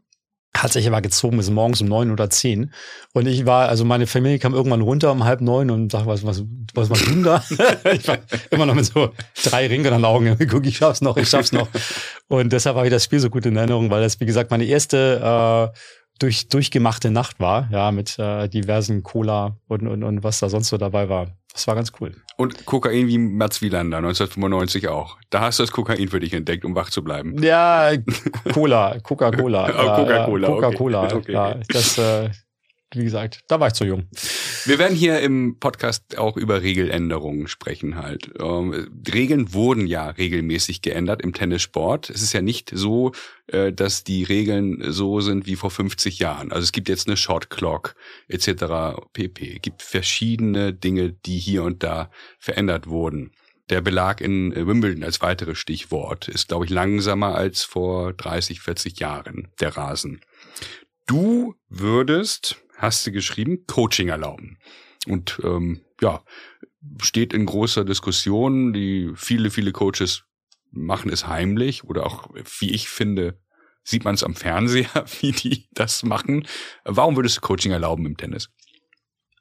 Speaker 1: Hat sich aber gezogen bis morgens um neun oder zehn. Und ich war, also meine Familie kam irgendwann runter um halb neun und sagte, was, was, was machst du da? ich war immer noch mit so drei Ringen an den Augen. Guck, ich schaff's noch, ich schaff's noch. Und deshalb habe ich das Spiel so gut in Erinnerung, weil das, wie gesagt, meine erste äh, durch, durchgemachte Nacht war, ja, mit äh, diversen Cola und, und, und was da sonst so dabei war. Das war ganz cool.
Speaker 2: Und Kokain wie Mats Wielander 1995 auch. Da hast du das Kokain für dich entdeckt, um wach zu bleiben.
Speaker 1: Ja, Cola, Coca-Cola.
Speaker 2: oh, Coca-Cola.
Speaker 1: Coca-Cola. Okay. Okay. Ja, das, äh, wie gesagt, da war ich zu jung.
Speaker 2: Wir werden hier im Podcast auch über Regeländerungen sprechen halt. Ähm, Regeln wurden ja regelmäßig geändert im Tennissport. Es ist ja nicht so, äh, dass die Regeln so sind wie vor 50 Jahren. Also es gibt jetzt eine Shot Clock etc. pp. Es gibt verschiedene Dinge, die hier und da verändert wurden. Der Belag in Wimbledon als weiteres Stichwort ist, glaube ich, langsamer als vor 30, 40 Jahren, der Rasen. Du würdest hast du geschrieben, Coaching erlauben. Und ähm, ja, steht in großer Diskussion. Die viele, viele Coaches machen es heimlich oder auch, wie ich finde, sieht man es am Fernseher, wie die das machen. Warum würdest du Coaching erlauben im Tennis?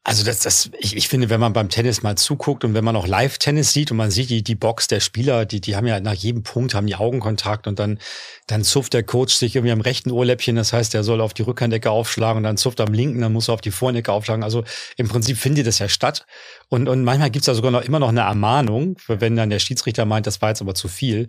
Speaker 1: Also das, das, ich, ich finde, wenn man beim Tennis mal zuguckt und wenn man auch Live-Tennis sieht und man sieht die, die Box der Spieler, die, die haben ja nach jedem Punkt haben die Augenkontakt und dann, dann zupft der Coach sich irgendwie am rechten Ohrläppchen, das heißt, er soll auf die Rückhandecke aufschlagen und dann zupft am linken, dann muss er auf die Vorhandecke aufschlagen. Also im Prinzip findet das ja statt. Und, und manchmal gibt's da sogar noch immer noch eine Ermahnung, wenn dann der Schiedsrichter meint, das war jetzt aber zu viel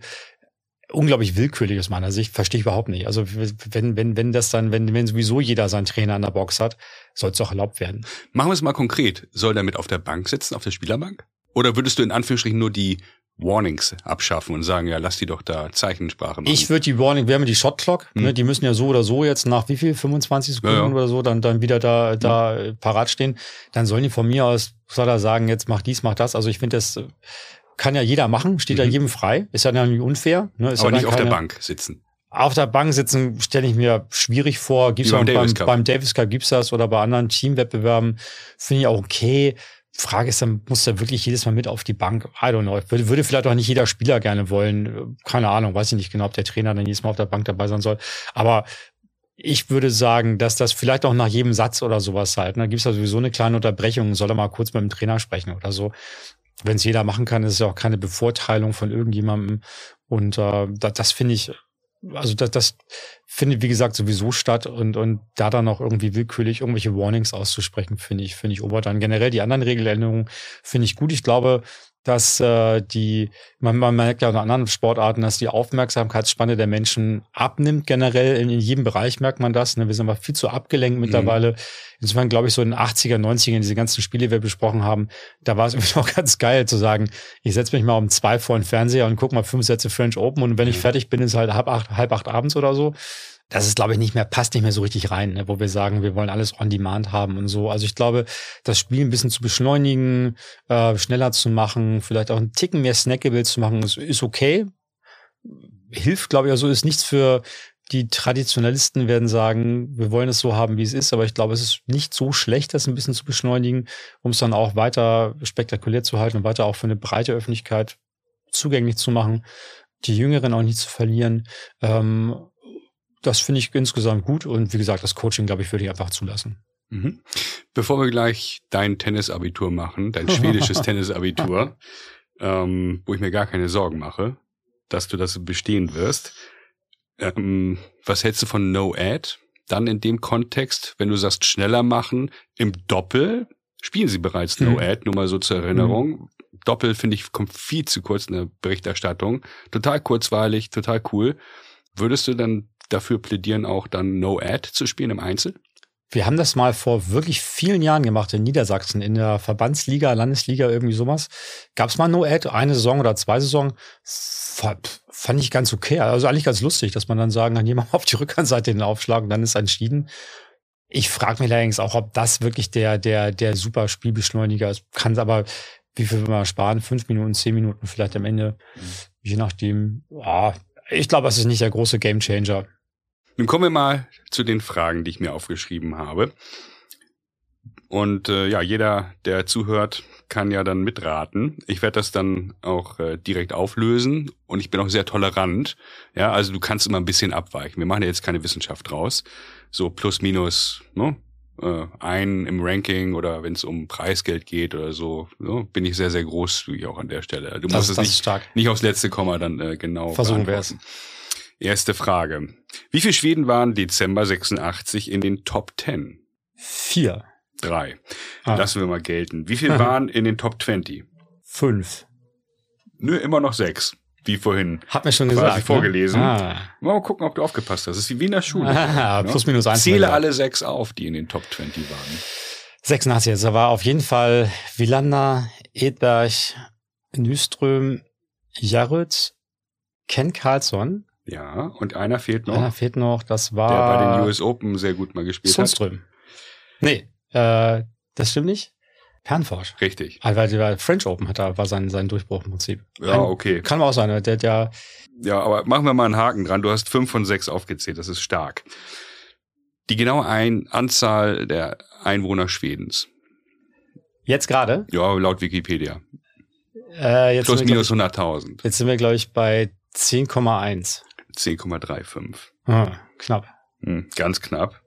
Speaker 1: unglaublich willkürlich aus meiner Sicht, verstehe ich überhaupt nicht. Also wenn, wenn, wenn das dann, wenn, wenn sowieso jeder seinen Trainer an der Box hat, soll es auch erlaubt werden.
Speaker 2: Machen wir es mal konkret. Soll der mit auf der Bank sitzen, auf der Spielerbank? Oder würdest du in Anführungsstrichen nur die Warnings abschaffen und sagen, ja, lass die doch da Zeichensprache machen.
Speaker 1: Ich würde die Warning, wir haben die Shot Clock, hm. ne, die müssen ja so oder so jetzt nach wie viel, 25 Sekunden ja, ja. oder so, dann, dann wieder da, da ja. parat stehen. Dann sollen die von mir aus, soll er sagen, jetzt mach dies, mach das. Also ich finde das, kann ja jeder machen, steht mhm. ja jedem frei. Ist ja nicht unfair. Ne? Ist
Speaker 2: Aber
Speaker 1: ja
Speaker 2: nicht auf der Bank sitzen.
Speaker 1: Auf der Bank sitzen stelle ich mir schwierig vor. Gibt's beim, Davis beim, beim Davis Cup gibt's das oder bei anderen Teamwettbewerben finde ich auch okay. Frage ist dann, muss er wirklich jedes Mal mit auf die Bank? I don't know. Würde, würde vielleicht auch nicht jeder Spieler gerne wollen. Keine Ahnung, weiß ich nicht genau, ob der Trainer dann jedes Mal auf der Bank dabei sein soll. Aber ich würde sagen, dass das vielleicht auch nach jedem Satz oder sowas halt, ne, gibt es da sowieso eine kleine Unterbrechung, soll er mal kurz mit dem Trainer sprechen oder so wenn es jeder machen kann, ist es ja auch keine Bevorteilung von irgendjemandem. Und äh, das, das finde ich, also das, das findet, wie gesagt, sowieso statt und, und da dann auch irgendwie willkürlich irgendwelche Warnings auszusprechen, finde ich, finde ich ober dann. Generell die anderen Regeländerungen finde ich gut. Ich glaube, dass äh, die, man, man merkt ja in anderen Sportarten, dass die Aufmerksamkeitsspanne der Menschen abnimmt generell. In, in jedem Bereich merkt man das. Ne? Wir sind aber viel zu abgelenkt mhm. mittlerweile. Mhm. Insofern glaube ich, so in den 80er, 90er, diese ganzen Spiele, die wir besprochen haben, da war es irgendwie noch ganz geil zu sagen, ich setze mich mal um zwei vor den Fernseher und gucke mal fünf Sätze French Open und wenn ich fertig bin, ist halt halb acht, halb acht abends oder so das ist, glaube ich, nicht mehr, passt nicht mehr so richtig rein, ne? wo wir sagen, wir wollen alles on demand haben und so. Also ich glaube, das Spiel ein bisschen zu beschleunigen, äh, schneller zu machen, vielleicht auch einen Ticken mehr snackable zu machen, ist, ist okay. Hilft, glaube ich, also ist nichts für die Traditionalisten werden sagen, wir wollen es so haben, wie es ist, aber ich glaube, es ist nicht so schlecht, das ein bisschen zu beschleunigen, um es dann auch weiter spektakulär zu halten und weiter auch für eine breite Öffentlichkeit zugänglich zu machen, die Jüngeren auch nicht zu verlieren. Ähm, das finde ich insgesamt gut und wie gesagt, das Coaching, glaube ich, würde ich einfach zulassen.
Speaker 2: Mhm. Bevor wir gleich dein Tennisabitur machen, dein schwedisches Tennisabitur, ähm, wo ich mir gar keine Sorgen mache, dass du das bestehen wirst. Ähm, was hältst du von No Ad? Dann in dem Kontext, wenn du sagst schneller machen, im Doppel spielen sie bereits No mhm. Ad, nur mal so zur Erinnerung. Mhm. Doppel finde ich kommt viel zu kurz in der Berichterstattung. Total kurzweilig, total cool. Würdest du dann dafür plädieren, auch dann No Ad zu spielen im Einzel?
Speaker 1: wir haben das mal vor wirklich vielen Jahren gemacht in Niedersachsen, in der Verbandsliga, Landesliga, irgendwie sowas. Gab es mal No-Ad, eine Saison oder zwei Saison. Fand ich ganz okay. Also eigentlich ganz lustig, dass man dann sagen kann, jemand auf die Rückhandseite den Aufschlag und dann ist entschieden. Ich frage mich allerdings auch, ob das wirklich der, der, der super Spielbeschleuniger ist. Kann aber, wie viel will man sparen? Fünf Minuten, zehn Minuten vielleicht am Ende. Mhm. Je nachdem. Ja, ich glaube, es ist nicht der große Gamechanger.
Speaker 2: Nun kommen wir mal zu den Fragen, die ich mir aufgeschrieben habe. Und äh, ja, jeder, der zuhört, kann ja dann mitraten. Ich werde das dann auch äh, direkt auflösen und ich bin auch sehr tolerant. Ja, also du kannst immer ein bisschen abweichen. Wir machen ja jetzt keine Wissenschaft draus. So plus minus, ne? Äh, ein im Ranking oder wenn es um Preisgeld geht oder so, ne? bin ich sehr, sehr großzügig auch an der Stelle. Du musst es nicht, nicht aufs letzte Komma dann äh, genau
Speaker 1: Versuchen wir es.
Speaker 2: Erste Frage. Wie viele Schweden waren Dezember 86 in den Top 10?
Speaker 1: Vier.
Speaker 2: Drei. Ah. Lassen wir mal gelten. Wie viele waren in den Top 20?
Speaker 1: Fünf.
Speaker 2: Nö, immer noch sechs. Wie vorhin.
Speaker 1: Hat mir schon gesagt. Ne?
Speaker 2: vorgelesen. Ne? Ah. Mal gucken, ob du aufgepasst hast. Das ist wie in der Schule.
Speaker 1: Ah, plus minus eins.
Speaker 2: Zähle alle sechs auf, die in den Top 20 waren.
Speaker 1: 86, also da war auf jeden Fall Wielander, Edberg, Nyström, Jarrett, Ken Carlsson,
Speaker 2: ja, und einer fehlt noch.
Speaker 1: Einer fehlt noch, das war.
Speaker 2: Der bei den US Open sehr gut mal gespielt
Speaker 1: Sundström. hat. Nee, äh, das stimmt nicht. Pernforsch.
Speaker 2: Richtig.
Speaker 1: Also, weil der French Open hat da, war sein, sein Durchbruch im Prinzip.
Speaker 2: Ja, okay.
Speaker 1: Kann auch sein, der hat ja.
Speaker 2: Ja, aber machen wir mal einen Haken dran. Du hast fünf von sechs aufgezählt, das ist stark. Die genaue Ein Anzahl der Einwohner Schwedens.
Speaker 1: Jetzt gerade?
Speaker 2: Ja, laut Wikipedia.
Speaker 1: Äh, jetzt
Speaker 2: Plus minus 100.000.
Speaker 1: Jetzt sind wir, glaube ich, bei 10,1.
Speaker 2: 10,35.
Speaker 1: Ah, knapp.
Speaker 2: Hm, ganz knapp.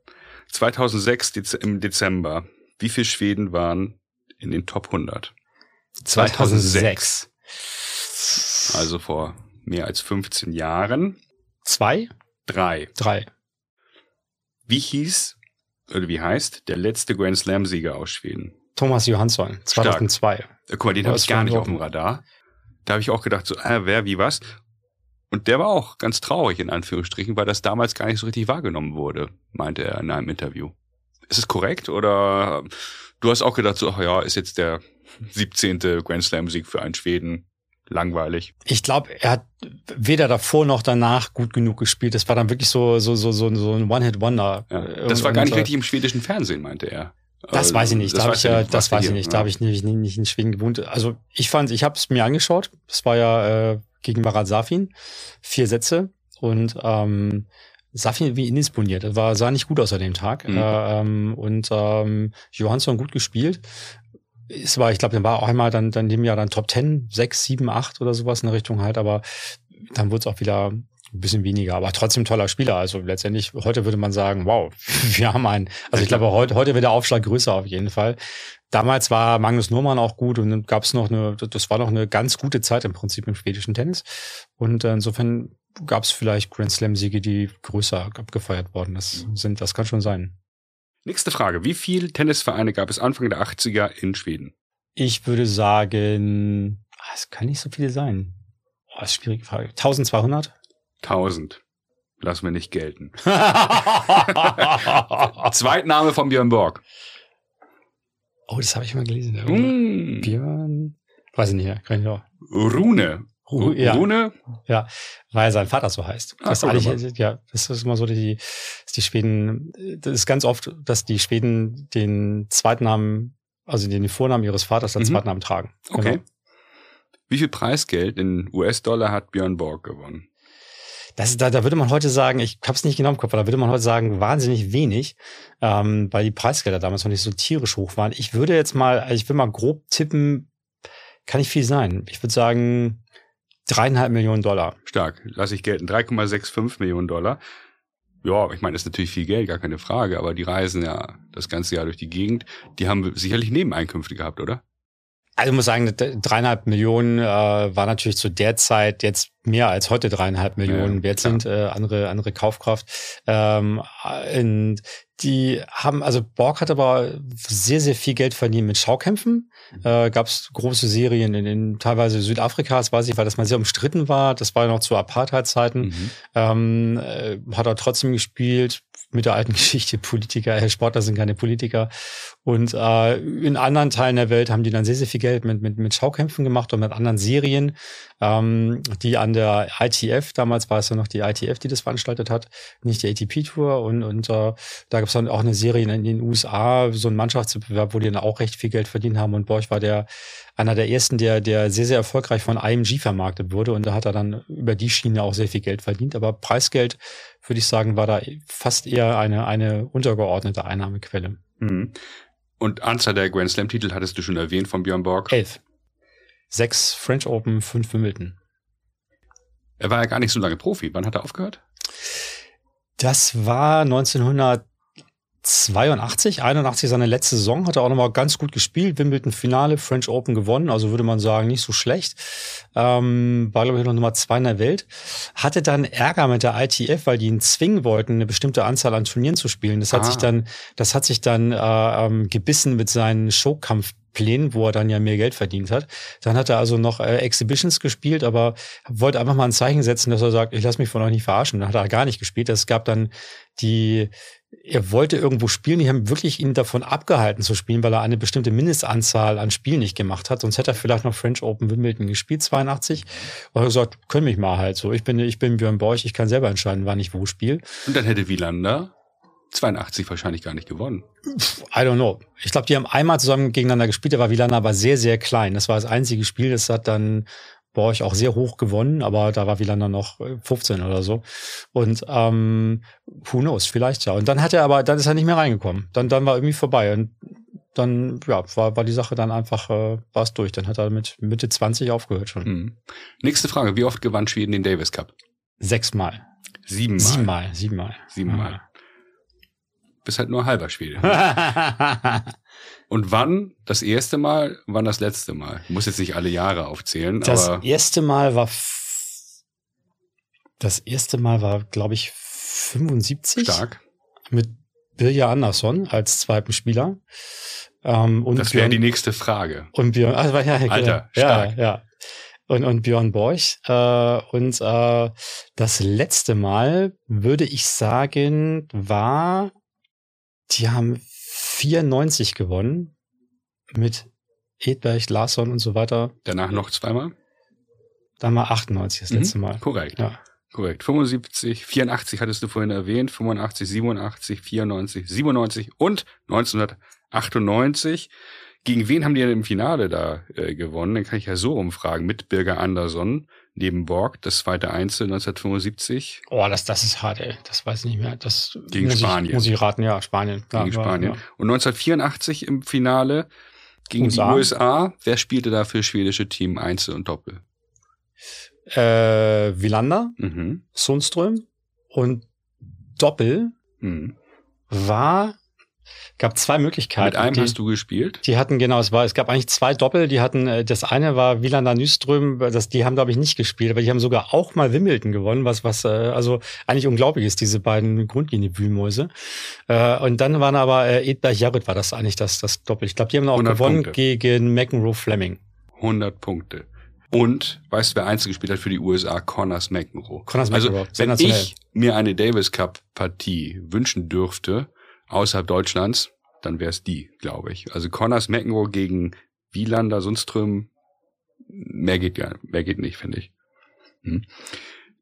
Speaker 2: 2006 im Dezember. Wie viele Schweden waren in den Top 100?
Speaker 1: 2006.
Speaker 2: Also vor mehr als 15 Jahren.
Speaker 1: Zwei?
Speaker 2: Drei.
Speaker 1: Drei.
Speaker 2: Wie hieß, oder wie heißt, der letzte Grand Slam-Sieger aus Schweden?
Speaker 1: Thomas Johansson, 2002. Stark.
Speaker 2: Guck mal, den habe ich gar nicht auf dem Radar. Da habe ich auch gedacht, so, äh, wer, wie, was? Und der war auch ganz traurig, in Anführungsstrichen, weil das damals gar nicht so richtig wahrgenommen wurde, meinte er in einem Interview. Ist es korrekt? Oder du hast auch gedacht, so, ach ja, ist jetzt der 17. Grand Slam-Sieg für einen Schweden langweilig.
Speaker 1: Ich glaube, er hat weder davor noch danach gut genug gespielt. Das war dann wirklich so so so so, so ein One-Hit-Wonder.
Speaker 2: Ja, das war gar nicht richtig im schwedischen Fernsehen, meinte er.
Speaker 1: Das weiß ich nicht. Das da habe ich ja, das weiß ich nicht. Da habe ich nicht, nicht, nicht in Schweden gewohnt. Also ich fand, ich habe es mir angeschaut. Das war ja äh, gegen Marat Safin. Vier Sätze und ähm, Safin wie indisponiert. Das war, sah nicht gut aus an dem Tag. Mhm. Äh, ähm, und ähm, Johansson gut gespielt. Es war, ich glaube, dann war auch einmal dann, dann dem Jahr dann Top 10, 6, 7, 8 oder sowas in der Richtung halt, aber dann wurde es auch wieder ein bisschen weniger, aber trotzdem toller Spieler. Also letztendlich, heute würde man sagen, wow, wir haben einen, also ich glaube, heute, heute wird der Aufschlag größer auf jeden Fall. Damals war Magnus Norman auch gut und dann gab es noch eine, das war noch eine ganz gute Zeit im Prinzip im schwedischen Tennis. Und äh, insofern gab es vielleicht Grand Slam-Siege, die größer abgefeiert worden das sind. Das kann schon sein.
Speaker 2: Nächste Frage. Wie viele Tennisvereine gab es Anfang der 80er in Schweden?
Speaker 1: Ich würde sagen, ah, es kann nicht so viele sein. Oh, das ist schwierige Frage. 1200?
Speaker 2: 1000. Lass mir nicht gelten. Zweitname von Björn Borg.
Speaker 1: Oh, das habe ich mal gelesen. Mm. Björn. Weiß ich nicht mehr. Kann ich auch.
Speaker 2: Rune.
Speaker 1: Ru ja.
Speaker 2: Rune?
Speaker 1: Ja, weil sein Vater so heißt. Das, ah, eigentlich, ja, das ist immer so, die, die Schweden, das ist ganz oft, dass die Schweden den Zweitnamen, also den Vornamen ihres Vaters als mhm. Zweitnamen tragen.
Speaker 2: Okay. Genau. Wie viel Preisgeld in US-Dollar hat Björn Borg gewonnen?
Speaker 1: Das, da, da würde man heute sagen, ich habe es nicht genau im Kopf, aber da würde man heute sagen, wahnsinnig wenig, ähm, weil die Preisgelder damals noch nicht so tierisch hoch waren. Ich würde jetzt mal, also ich will mal grob tippen, kann nicht viel sein. Ich würde sagen, dreieinhalb Millionen Dollar.
Speaker 2: Stark, lasse ich gelten. 3,65 Millionen Dollar. Ja, ich meine, das ist natürlich viel Geld, gar keine Frage, aber die reisen ja das ganze Jahr durch die Gegend. Die haben sicherlich Nebeneinkünfte gehabt, oder?
Speaker 1: Also ich muss sagen, dreieinhalb Millionen äh, war natürlich zu der Zeit jetzt mehr als heute dreieinhalb Millionen ja, wert sind, äh, andere, andere Kaufkraft. Ähm, in, die haben, also Borg hat aber sehr, sehr viel Geld verdient mit Schaukämpfen. Mhm. Äh, Gab es große Serien in, in teilweise Südafrika, das weiß ich, weil das mal sehr umstritten war. Das war ja noch zu Apartheid-Zeiten. Mhm. Ähm, äh, hat er trotzdem gespielt mit der alten Geschichte, Politiker, äh, Sportler sind keine Politiker. Und äh, in anderen Teilen der Welt haben die dann sehr, sehr viel Geld mit, mit, mit Schaukämpfen gemacht und mit anderen Serien, ähm, die an der ITF, damals war es ja noch die ITF, die das veranstaltet hat, nicht die ATP-Tour. Und, und äh, da gab es dann auch eine Serie in den USA, so ein Mannschaftswettbewerb, wo die dann auch recht viel Geld verdient haben. Und Borch war der einer der ersten, der, der sehr, sehr erfolgreich von IMG vermarktet wurde. Und da hat er dann über die Schiene auch sehr viel Geld verdient. Aber Preisgeld, würde ich sagen, war da fast eher eine, eine untergeordnete Einnahmequelle.
Speaker 2: Mhm. Und Anzahl der Grand Slam-Titel hattest du schon erwähnt von Björn Borg?
Speaker 1: Elf. Sechs French Open, fünf Wimbledon.
Speaker 2: Er war ja gar nicht so lange Profi. Wann hat er aufgehört?
Speaker 1: Das war 1900 82, 81 seine letzte Saison, hat er auch nochmal ganz gut gespielt, Wimbledon Finale, French Open gewonnen, also würde man sagen, nicht so schlecht. Ähm, war, glaube ich, noch Nummer zwei in der Welt. Hatte dann Ärger mit der ITF, weil die ihn zwingen wollten, eine bestimmte Anzahl an Turnieren zu spielen. Das hat ah. sich dann, das hat sich dann äh, ähm, gebissen mit seinen Showkampf Plänen, wo er dann ja mehr Geld verdient hat. Dann hat er also noch äh, Exhibitions gespielt, aber wollte einfach mal ein Zeichen setzen, dass er sagt, ich lasse mich von euch nicht verarschen. Dann hat er gar nicht gespielt. Es gab dann die er wollte irgendwo spielen, die haben wirklich ihn davon abgehalten zu spielen, weil er eine bestimmte Mindestanzahl an Spielen nicht gemacht hat. Sonst hätte er vielleicht noch French Open Wimbledon gespielt, 82. Und er gesagt, können mich mal halt so. Ich bin, ich bin Björn Borch, ich kann selber entscheiden, wann ich wo spiele.
Speaker 2: Und dann hätte Wielander 82 wahrscheinlich gar nicht gewonnen.
Speaker 1: I don't know. Ich glaube, die haben einmal zusammen gegeneinander gespielt, da war Wielander aber sehr, sehr klein. Das war das einzige Spiel, das hat dann Borch auch sehr hoch gewonnen, aber da war Wielander noch 15 äh, oder so. Und ähm, who knows, vielleicht ja. Und dann hat er aber, dann ist er nicht mehr reingekommen. Dann, dann war irgendwie vorbei. Und dann, ja, war, war die Sache dann einfach, äh, war es durch. Dann hat er mit Mitte 20 aufgehört schon. Mhm.
Speaker 2: Nächste Frage. Wie oft gewann Schweden den Davis Cup?
Speaker 1: Sechsmal.
Speaker 2: Siebenmal.
Speaker 1: Siebenmal, siebenmal.
Speaker 2: Siebenmal. Ja. Bist halt nur halber Schwede. Und wann das erste Mal, wann das letzte Mal? Ich muss jetzt nicht alle Jahre aufzählen.
Speaker 1: Das erste Mal war das erste Mal war, glaube ich, 75.
Speaker 2: Stark.
Speaker 1: Mit Birja Andersson als zweiten Spieler. Ähm, und
Speaker 2: das wäre die nächste Frage.
Speaker 1: Und Björn, also, ja, ja,
Speaker 2: Alter,
Speaker 1: stark. Ja, ja. Und, und Björn Borch. Äh, und äh, das letzte Mal, würde ich sagen, war, die haben 94 gewonnen mit Edberg, Larsson und so weiter.
Speaker 2: Danach noch zweimal?
Speaker 1: Dann mal 98 das mhm. letzte Mal.
Speaker 2: Korrekt. Ja. Korrekt. 75, 84 hattest du vorhin erwähnt, 85, 87, 94, 97 und 1998. Gegen wen haben die denn im Finale da äh, gewonnen? Dann kann ich ja so umfragen. Mit Birger Andersson neben Borg, das zweite Einzel 1975.
Speaker 1: Oh, das, das ist hart, ey. Das weiß ich nicht mehr. Das
Speaker 2: gegen
Speaker 1: muss
Speaker 2: Spanien.
Speaker 1: Ich, muss ich raten, ja, Spanien.
Speaker 2: Gegen ja, Spanien. Ja. Und 1984 im Finale gegen USA. die USA. Wer spielte da für schwedische Team Einzel und Doppel?
Speaker 1: Äh, Wilander, mhm. Sundström und Doppel mhm. war gab zwei Möglichkeiten. Mit
Speaker 2: einem die, hast du gespielt?
Speaker 1: Die hatten, genau, es war, es gab eigentlich zwei Doppel, die hatten, äh, das eine war Wielander Nyström, das, die haben, glaube ich, nicht gespielt, aber die haben sogar auch mal Wimbledon gewonnen, was, was, äh, also eigentlich unglaublich ist, diese beiden Grundlinie-Wühlmäuse. Äh, und dann waren aber äh, Edberg Jarrett war das eigentlich das, das Doppel. Ich glaube, die haben auch gewonnen Punkte. gegen McEnroe Fleming.
Speaker 2: 100 Punkte. Und weißt du, wer einzige gespielt hat für die USA? Connors McEnroe.
Speaker 1: Connors McEnroe.
Speaker 2: Also, wenn ich mir eine Davis Cup Partie wünschen dürfte, außerhalb Deutschlands, dann wäre es die, glaube ich. Also Connors McEnroe gegen Wielander, Sundström, mehr geht ja, mehr geht nicht, finde ich. Hm.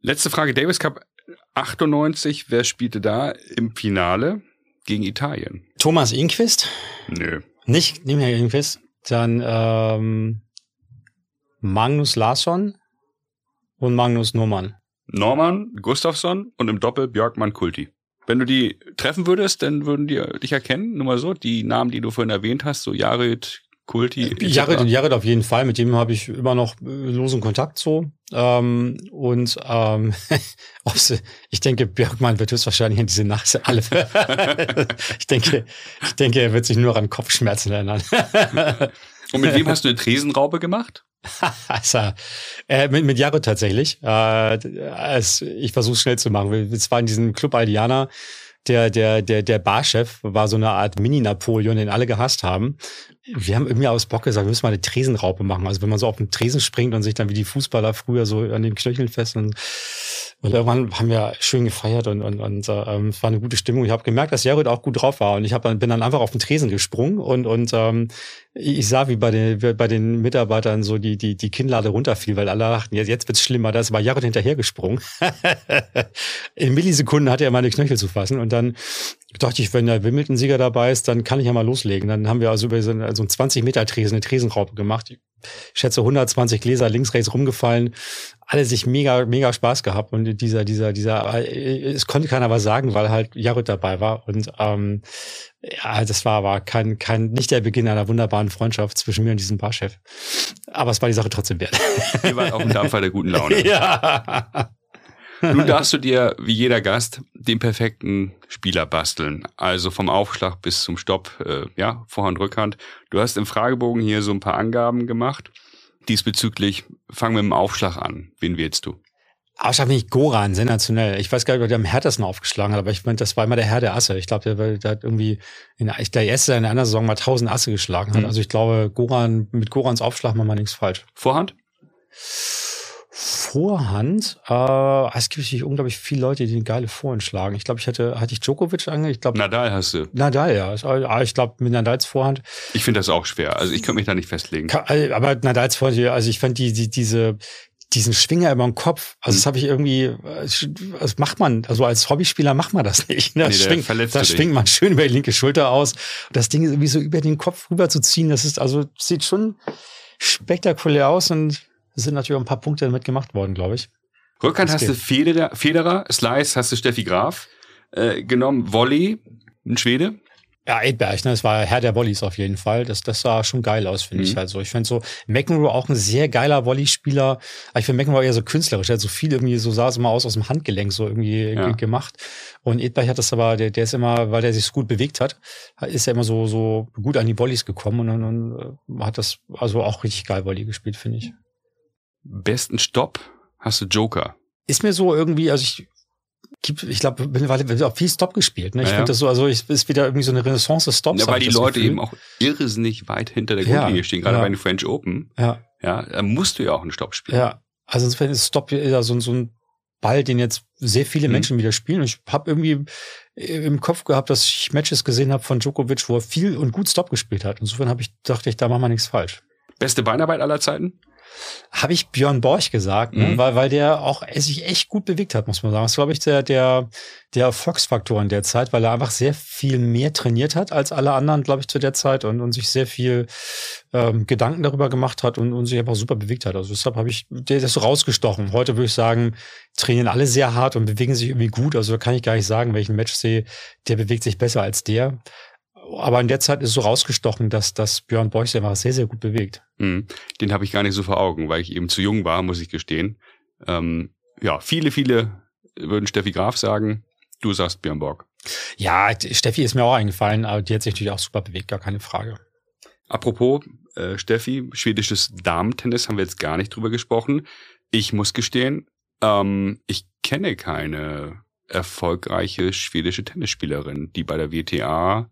Speaker 2: Letzte Frage, Davis Cup 98, wer spielte da im Finale gegen Italien?
Speaker 1: Thomas Inquist?
Speaker 2: Nö.
Speaker 1: Nicht, nicht mehr Inquist. Dann ähm, Magnus Larsson und Magnus Norman.
Speaker 2: Norman, Gustafsson und im Doppel Björkmann Kulti. Wenn du die treffen würdest, dann würden die dich erkennen. Nur mal so, die Namen, die du vorhin erwähnt hast, so Jared, Kulti.
Speaker 1: Jared und Jared auf jeden Fall. Mit dem habe ich immer noch äh, losen Kontakt so. Ähm, und ähm, ich denke, Björkmann wird höchstwahrscheinlich in diese Nacht alle. ich denke, ich denke, er wird sich nur an Kopfschmerzen erinnern.
Speaker 2: und mit wem hast du eine Tresenraube gemacht?
Speaker 1: also, äh, mit, mit Jaro tatsächlich. Äh, es, ich versuche schnell zu machen. Es war in diesem Club Aldiana, der, der, der, der Barchef war so eine Art Mini-Napoleon, den alle gehasst haben. Wir haben irgendwie aus Bock gesagt, wir müssen mal eine Tresenraupe machen. Also wenn man so auf den Tresen springt und sich dann wie die Fußballer früher so an den Knöcheln fest und irgendwann haben wir schön gefeiert und, und, und ähm, es war eine gute Stimmung. Ich habe gemerkt, dass Jared auch gut drauf war und ich hab dann, bin dann einfach auf den Tresen gesprungen und, und ähm, ich sah, wie bei den, bei den Mitarbeitern so die, die, die Kinnlade runterfiel, weil alle dachten, jetzt, jetzt wird's schlimmer. Da mal Jared hinterhergesprungen. In Millisekunden hatte er meine Knöchel zu fassen und dann dachte ich, wenn der Wimbledon-Sieger dabei ist, dann kann ich ja mal loslegen. Dann haben wir also über so einen, so einen 20 Meter Tresen, eine Tresenraube gemacht. Ich schätze 120 Gläser links, rechts rumgefallen. Alle sich mega, mega Spaß gehabt. Und dieser, dieser, dieser, es konnte keiner was sagen, weil halt Jarrod dabei war. Und ähm, ja, das war aber kein, kein, nicht der Beginn einer wunderbaren Freundschaft zwischen mir und diesem Barchef. Aber es war die Sache trotzdem wert.
Speaker 2: Ihr wart auf dem Dampfer der guten Laune.
Speaker 1: ja.
Speaker 2: Nun darfst du dir, wie jeder Gast, den perfekten Spieler basteln. Also vom Aufschlag bis zum Stopp, äh, ja, Vorhand, Rückhand. Du hast im Fragebogen hier so ein paar Angaben gemacht. Diesbezüglich, fangen wir mit dem Aufschlag an. Wen wählst du?
Speaker 1: Aufschlag bin ich Goran, sensationell. Ich weiß gar nicht, ob der am härtesten aufgeschlagen hat, aber ich meine, das war immer der Herr der Asse. Ich glaube, der, der hat irgendwie in der, der erste in einer Saison mal 1000 Asse geschlagen hat. Mhm. Also ich glaube, Goran, mit Gorans Aufschlag machen wir nichts falsch.
Speaker 2: Vorhand?
Speaker 1: Vorhand, äh, es gibt natürlich unglaublich viele Leute, die eine geile Vorhand schlagen. Ich glaube, ich hatte, hatte ich Djokovic ange, ich glaube.
Speaker 2: Nadal hast du.
Speaker 1: Nadal, ja. Ah, ich glaube, mit Nadals Vorhand.
Speaker 2: Ich finde das auch schwer. Also ich könnte mich da nicht festlegen.
Speaker 1: Äh, aber Nadals Vorhand, also ich fand die, die, diese, diesen Schwinger über den Kopf, also das hm. habe ich irgendwie, das macht man, also als Hobbyspieler macht man das nicht. Ne? Das, nee, schwingt, das schwingt man schön über die linke Schulter aus. Und das Ding ist irgendwie so über den Kopf rüber zu ziehen, das ist, also sieht schon spektakulär aus und es sind natürlich auch ein paar Punkte damit gemacht worden, glaube ich.
Speaker 2: Rückhand hast du Federer, Federer, Slice hast du Steffi Graf äh, genommen, Volley, ein Schwede.
Speaker 1: Ja, Edberg, ne, das war Herr der Volleys auf jeden Fall. Das, das sah schon geil aus, finde mhm. ich. Also ich finde so McEnroe auch ein sehr geiler Volleyspieler. Ich finde McEnroe eher so künstlerisch. Er hat so viel irgendwie, so sah es immer aus aus dem Handgelenk so irgendwie ja. gemacht. Und Edberg hat das aber, der, der ist immer, weil der sich so gut bewegt hat, ist er immer so, so gut an die Volleys gekommen und, und, und hat das also auch richtig geil Volley gespielt, finde ich
Speaker 2: besten Stopp hast du Joker.
Speaker 1: Ist mir so irgendwie, also ich ich glaube, mittlerweile wird auch viel Stop gespielt. Ne? Ich ja, finde das so, also ich, ist wieder irgendwie so eine Renaissance des Stops.
Speaker 2: Ja, weil die Leute Gefühl. eben auch irrsinnig weit hinter der Grundlinie ja, stehen, gerade ja. bei den French Open. Ja. Ja, da musst du ja auch einen Stopp spielen.
Speaker 1: Ja, also insofern ist Stop ja so, so ein Ball, den jetzt sehr viele mhm. Menschen wieder spielen. Und ich habe irgendwie im Kopf gehabt, dass ich Matches gesehen habe von Djokovic, wo er viel und gut Stop gespielt hat. Insofern habe ich dachte ich, da machen wir nichts falsch.
Speaker 2: Beste Beinarbeit aller Zeiten?
Speaker 1: Habe ich Björn Borch gesagt, ne? mhm. weil, weil der auch sich echt gut bewegt hat, muss man sagen. Das ist, glaube ich, der, der, der Erfolgsfaktor in der Zeit, weil er einfach sehr viel mehr trainiert hat als alle anderen, glaube ich, zu der Zeit und, und sich sehr viel ähm, Gedanken darüber gemacht hat und, und sich einfach super bewegt hat. Also deshalb habe ich der ist so rausgestochen. Heute würde ich sagen, trainieren alle sehr hart und bewegen sich irgendwie gut. Also da kann ich gar nicht sagen, welchen Match sehe, der bewegt sich besser als der aber in der Zeit ist so rausgestochen, dass, dass Björn Borch sich einfach sehr, sehr gut bewegt.
Speaker 2: Mhm. Den habe ich gar nicht so vor Augen, weil ich eben zu jung war, muss ich gestehen. Ähm, ja, viele, viele würden Steffi Graf sagen. Du sagst Björn Borg.
Speaker 1: Ja, Steffi ist mir auch eingefallen, aber die hat sich natürlich auch super bewegt, gar keine Frage.
Speaker 2: Apropos äh, Steffi, schwedisches Damentennis haben wir jetzt gar nicht drüber gesprochen. Ich muss gestehen, ähm, ich kenne keine erfolgreiche schwedische Tennisspielerin, die bei der WTA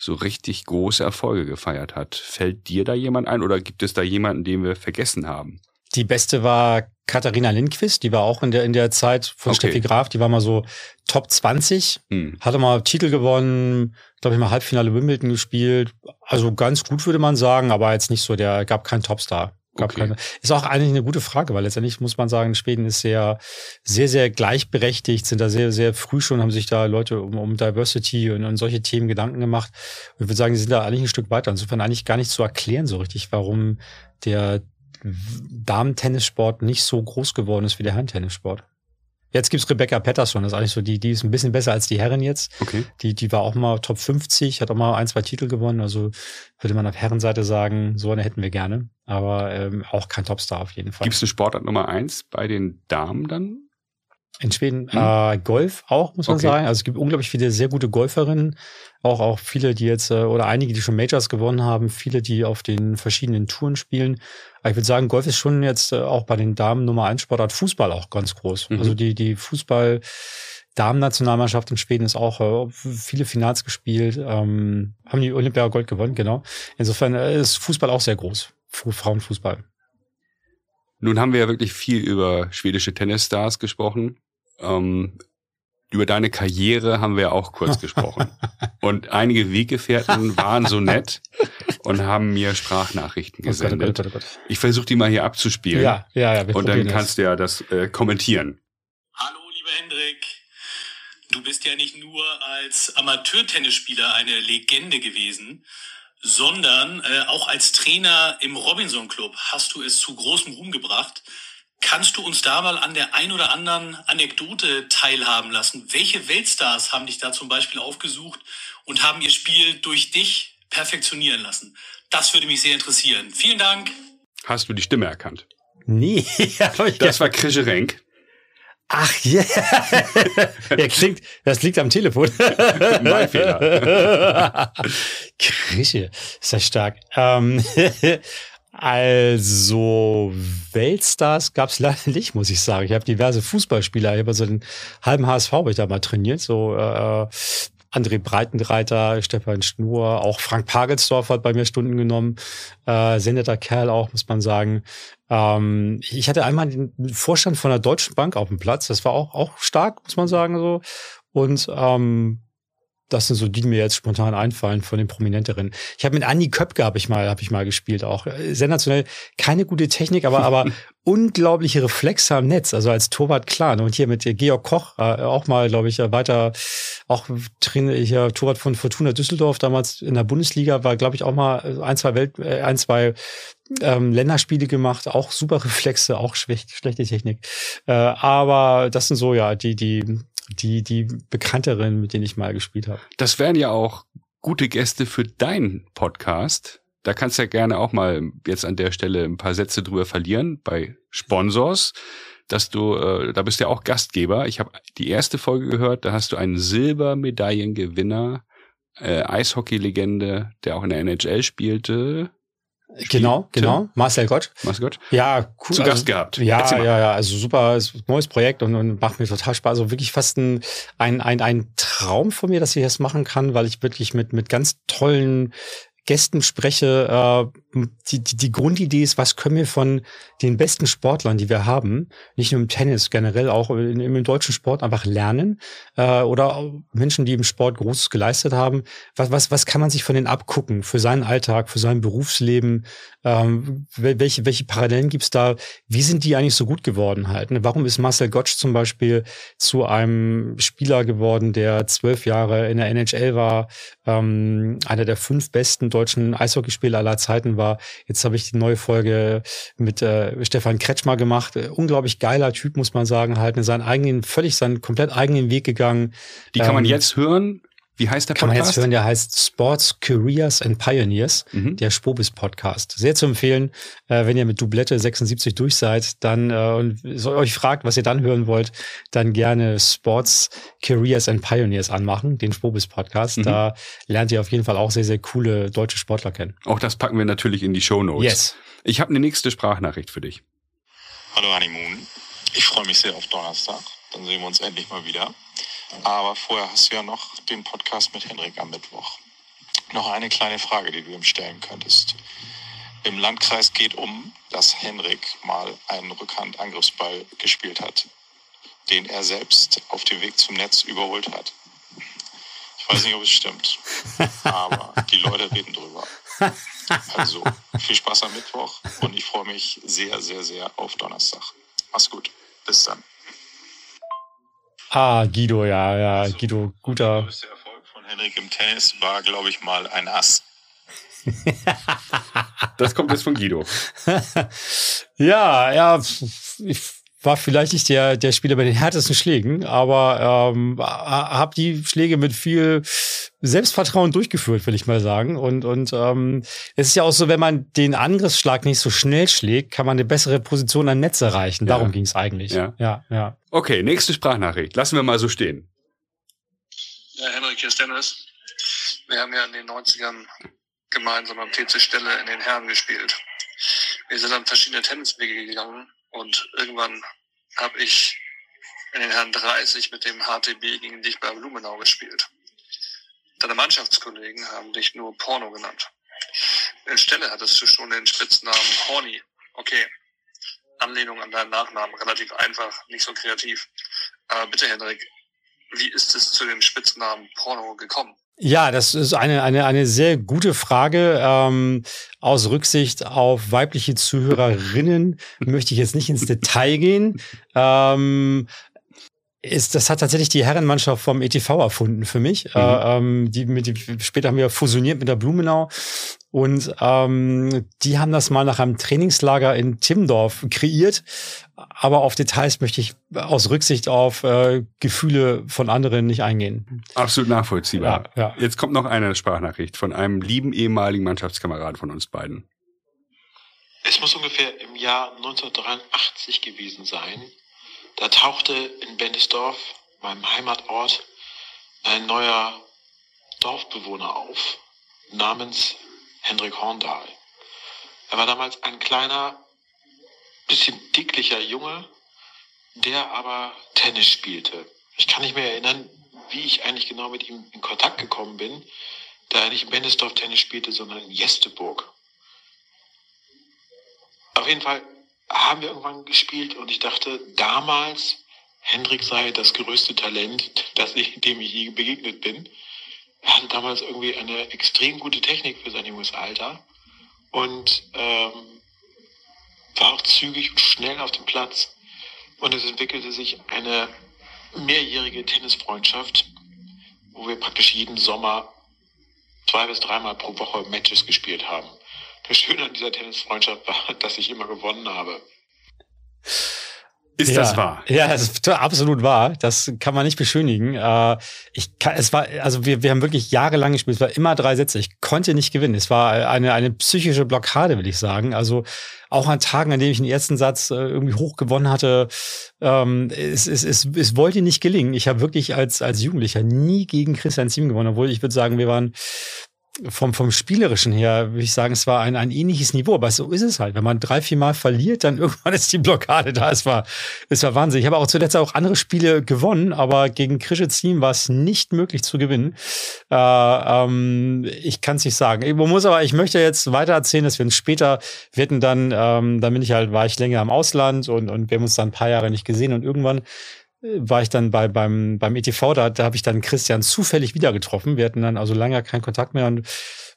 Speaker 2: so richtig große Erfolge gefeiert hat. Fällt dir da jemand ein oder gibt es da jemanden, den wir vergessen haben?
Speaker 1: Die beste war Katharina Lindquist, die war auch in der, in der Zeit von okay. Steffi Graf, die war mal so Top 20, hm. hatte mal Titel gewonnen, glaube ich mal Halbfinale Wimbledon gespielt. Also ganz gut würde man sagen, aber jetzt nicht so, der gab keinen Topstar. Gab okay. keine. Ist auch eigentlich eine gute Frage, weil letztendlich muss man sagen, Schweden ist sehr, sehr, sehr gleichberechtigt, sind da sehr, sehr früh schon, haben sich da Leute um, um Diversity und, und solche Themen Gedanken gemacht. Und ich würde sagen, die sind da eigentlich ein Stück weiter. Insofern eigentlich gar nicht zu erklären so richtig, warum der Damen-Tennissport nicht so groß geworden ist wie der Herren-Tennissport. Jetzt gibt's Rebecca Patterson, das ist eigentlich so die, die ist ein bisschen besser als die Herren jetzt.
Speaker 2: Okay.
Speaker 1: Die, die war auch mal Top 50, hat auch mal ein, zwei Titel gewonnen. Also würde man auf Herrenseite sagen, so eine hätten wir gerne. Aber ähm, auch kein Topstar auf jeden Fall.
Speaker 2: Gibt's eine Sportart Nummer eins bei den Damen dann?
Speaker 1: In Schweden hm. äh, Golf auch, muss man okay. sagen. Also es gibt unglaublich viele sehr gute Golferinnen. Auch, auch viele, die jetzt, äh, oder einige, die schon Majors gewonnen haben, viele, die auf den verschiedenen Touren spielen. Aber ich würde sagen, Golf ist schon jetzt äh, auch bei den Damen Nummer eins Sportart, Fußball auch ganz groß. Mhm. Also die, die Fußball, Damen-Nationalmannschaft in Schweden ist auch äh, viele Finals gespielt, ähm, haben die Olympia Gold gewonnen, genau. Insofern äh, ist Fußball auch sehr groß. Frauenfußball.
Speaker 2: Nun haben wir ja wirklich viel über schwedische Tennisstars gesprochen. Ähm, über deine Karriere haben wir auch kurz gesprochen. Und einige Weggefährten waren so nett und haben mir Sprachnachrichten gesendet. Oh Gott, oh Gott, oh Gott. Ich versuche die mal hier abzuspielen.
Speaker 1: Ja, ja, ja.
Speaker 2: Und dann kannst du ja das äh, kommentieren.
Speaker 3: Hallo, lieber Hendrik. Du bist ja nicht nur als Amateurtennisspieler eine Legende gewesen, sondern äh, auch als Trainer im Robinson Club hast du es zu großem Ruhm gebracht. Kannst du uns da mal an der ein oder anderen Anekdote teilhaben lassen? Welche Weltstars haben dich da zum Beispiel aufgesucht und haben ihr Spiel durch dich perfektionieren lassen? Das würde mich sehr interessieren. Vielen Dank.
Speaker 2: Hast du die Stimme erkannt?
Speaker 1: Nee.
Speaker 2: das war Krische Renk.
Speaker 1: Ach ja, yeah. ja, klingt, das liegt am Telefon.
Speaker 2: mein Fehler.
Speaker 1: Krische, ist ja stark. Ähm, also Weltstars gab es leider nicht, muss ich sagen. Ich habe diverse Fußballspieler, ich habe so den halben HSV habe ich da mal trainiert, so äh, André Breitenreiter, Stefan Schnur, auch Frank Pagelsdorf hat bei mir Stunden genommen. Äh, sehr netter Kerl auch, muss man sagen. Ähm, ich hatte einmal den Vorstand von der Deutschen Bank auf dem Platz. Das war auch, auch stark, muss man sagen, so. Und ähm, das sind so die, die mir jetzt spontan einfallen von den Prominenteren. Ich habe mit Anni Köpke habe ich mal, habe ich mal gespielt, auch sensationell. Keine gute Technik, aber aber unglaubliche Reflexe am Netz. Also als Torwart klar. Ne? Und hier mit Georg Koch äh, auch mal, glaube ich, weiter auch Trainer, hier Torwart von Fortuna Düsseldorf damals in der Bundesliga war, glaube ich, auch mal ein zwei Welt, äh, ein zwei ähm, Länderspiele gemacht, auch super Reflexe, auch schlecht, schlechte Technik. Äh, aber das sind so ja die die die, die bekannteren, mit denen ich mal gespielt habe.
Speaker 2: Das wären ja auch gute Gäste für deinen Podcast. Da kannst du ja gerne auch mal jetzt an der Stelle ein paar Sätze drüber verlieren bei Sponsors, dass du, äh, da bist du ja auch Gastgeber. Ich habe die erste Folge gehört, da hast du einen Silbermedaillengewinner, äh, Eishockey-Legende, der auch in der NHL spielte,
Speaker 1: Genau, genau. Marcel Gott.
Speaker 2: Marcel Gott.
Speaker 1: Ja,
Speaker 2: cool. Zu Gast also, gehabt.
Speaker 1: Ja, ja, ja. Also super, neues Projekt und, und macht mir total Spaß. Also wirklich fast ein, ein, ein, ein Traum von mir, dass ich das machen kann, weil ich wirklich mit, mit ganz tollen Gästen spreche, äh, die, die, die Grundidee ist, was können wir von den besten Sportlern, die wir haben, nicht nur im Tennis, generell auch in, im deutschen Sport einfach lernen äh, oder Menschen, die im Sport Großes geleistet haben, was, was, was kann man sich von denen abgucken für seinen Alltag, für sein Berufsleben, ähm, welche, welche Parallelen gibt's da, wie sind die eigentlich so gut geworden halt? Ne? Warum ist Marcel Gottsch zum Beispiel zu einem Spieler geworden, der zwölf Jahre in der NHL war, ähm, einer der fünf besten deutschen Eishockeyspieler aller Zeiten war. Jetzt habe ich die neue Folge mit äh, Stefan Kretschmer gemacht. Äh, unglaublich geiler Typ, muss man sagen, halt in seinen eigenen, völlig seinen komplett eigenen Weg gegangen.
Speaker 2: Die kann man ähm, jetzt hören wie heißt der
Speaker 1: Podcast? Kann man jetzt hören, der heißt Sports Careers and Pioneers, mhm. der Spobis Podcast. Sehr zu empfehlen, äh, wenn ihr mit Doublette 76 durch seid, dann äh, und euch fragt, was ihr dann hören wollt, dann gerne Sports Careers and Pioneers anmachen, den Spobis Podcast. Mhm. Da lernt ihr auf jeden Fall auch sehr, sehr coole deutsche Sportler kennen.
Speaker 2: Auch das packen wir natürlich in die Show Notes.
Speaker 1: Yes.
Speaker 2: Ich habe eine nächste Sprachnachricht für dich.
Speaker 4: Hallo Honeymoon. Ich freue mich sehr auf Donnerstag. Dann sehen wir uns endlich mal wieder. Aber vorher hast du ja noch den Podcast mit Henrik am Mittwoch. Noch eine kleine Frage, die du ihm stellen könntest. Im Landkreis geht um, dass Henrik mal einen Rückhandangriffsball gespielt hat, den er selbst auf dem Weg zum Netz überholt hat. Ich weiß nicht, ob es stimmt, aber die Leute reden drüber. Also viel Spaß am Mittwoch und ich freue mich sehr, sehr, sehr auf Donnerstag. Mach's gut. Bis dann.
Speaker 1: Ah, Guido, ja, ja, also, Guido, guter. Der größte
Speaker 4: Erfolg von Henrik im Tennis war, glaube ich, mal ein Ass.
Speaker 2: das kommt jetzt von Guido.
Speaker 1: ja, ja, ich war vielleicht nicht der, der Spieler bei den härtesten Schlägen, aber ähm, habe die Schläge mit viel Selbstvertrauen durchgeführt, will ich mal sagen. Und, und ähm, es ist ja auch so, wenn man den Angriffsschlag nicht so schnell schlägt, kann man eine bessere Position am Netz erreichen. Darum ja. ging es eigentlich.
Speaker 2: Ja. ja, ja. Okay, nächste Sprachnachricht. Lassen wir mal so stehen.
Speaker 5: Ja, Henrik, hier ist Dennis. Wir haben ja in den 90ern gemeinsam am TC Stelle in den Herren gespielt. Wir sind dann verschiedene Tenniswege gegangen und irgendwann habe ich in den Herren 30 mit dem HTB gegen dich bei Blumenau gespielt. Deine Mannschaftskollegen haben dich nur Porno genannt. In Stelle hattest du schon den Spitznamen Horny. Okay. Anlehnung an deinen Nachnamen, relativ einfach, nicht so kreativ. Aber bitte, Henrik, wie ist es zu dem Spitznamen Porno gekommen?
Speaker 1: Ja, das ist eine, eine, eine sehr gute Frage. Ähm, aus Rücksicht auf weibliche Zuhörerinnen möchte ich jetzt nicht ins Detail gehen. Ähm, ist, das hat tatsächlich die Herrenmannschaft vom ETV erfunden für mich. Mhm. Äh, ähm, die mit, die, später haben wir fusioniert mit der Blumenau und ähm, die haben das mal nach einem Trainingslager in Timmendorf kreiert. Aber auf Details möchte ich aus Rücksicht auf äh, Gefühle von anderen nicht eingehen.
Speaker 2: Absolut nachvollziehbar. Ja, ja. Jetzt kommt noch eine Sprachnachricht von einem lieben ehemaligen Mannschaftskameraden von uns beiden.
Speaker 6: Es muss ungefähr im Jahr 1983 gewesen sein. Da tauchte in Bendesdorf, meinem Heimatort, ein neuer Dorfbewohner auf, namens Hendrik Horndahl. Er war damals ein kleiner, bisschen dicklicher Junge, der aber Tennis spielte. Ich kann nicht mehr erinnern, wie ich eigentlich genau mit ihm in Kontakt gekommen bin, da er nicht in Bendesdorf Tennis spielte, sondern in Jesteburg. Auf jeden Fall haben wir irgendwann gespielt und ich dachte damals, Hendrik sei das größte Talent, das ich, dem ich je begegnet bin. Er hatte damals irgendwie eine extrem gute Technik für sein junges Alter und ähm, war auch zügig und schnell auf dem Platz. Und es entwickelte sich eine mehrjährige Tennisfreundschaft, wo wir praktisch jeden Sommer zwei bis dreimal pro Woche Matches gespielt haben. Das Schöne an dieser Tennisfreundschaft war, dass ich immer gewonnen habe.
Speaker 2: Ist
Speaker 1: ja,
Speaker 2: das wahr?
Speaker 1: Ja, das ist absolut wahr. Das kann man nicht beschönigen. Äh, ich kann, es war, also wir, wir haben wirklich jahrelang gespielt. Es war immer drei Sätze. Ich konnte nicht gewinnen. Es war eine, eine psychische Blockade, will ich sagen. Also auch an Tagen, an denen ich den ersten Satz äh, irgendwie hoch gewonnen hatte, ähm, es, es, es, es wollte nicht gelingen. Ich habe wirklich als, als Jugendlicher nie gegen Christian Ziem gewonnen, obwohl ich würde sagen, wir waren vom, vom Spielerischen her, würde ich sagen, es war ein, ein ähnliches Niveau. Aber so ist es halt. Wenn man drei, vier Mal verliert, dann irgendwann ist die Blockade da. Es war, es war Wahnsinn. Ich habe auch zuletzt auch andere Spiele gewonnen, aber gegen Krischitz Team war es nicht möglich zu gewinnen. Äh, ähm, ich kann es nicht sagen. Ich muss aber, ich möchte jetzt weiter erzählen, dass wir uns später, wir dann, ähm, dann bin ich halt, war ich länger im Ausland und, und wir haben uns dann ein paar Jahre nicht gesehen und irgendwann war ich dann bei, beim, beim ETV, da, da habe ich dann Christian zufällig wieder getroffen. Wir hatten dann also lange keinen Kontakt mehr und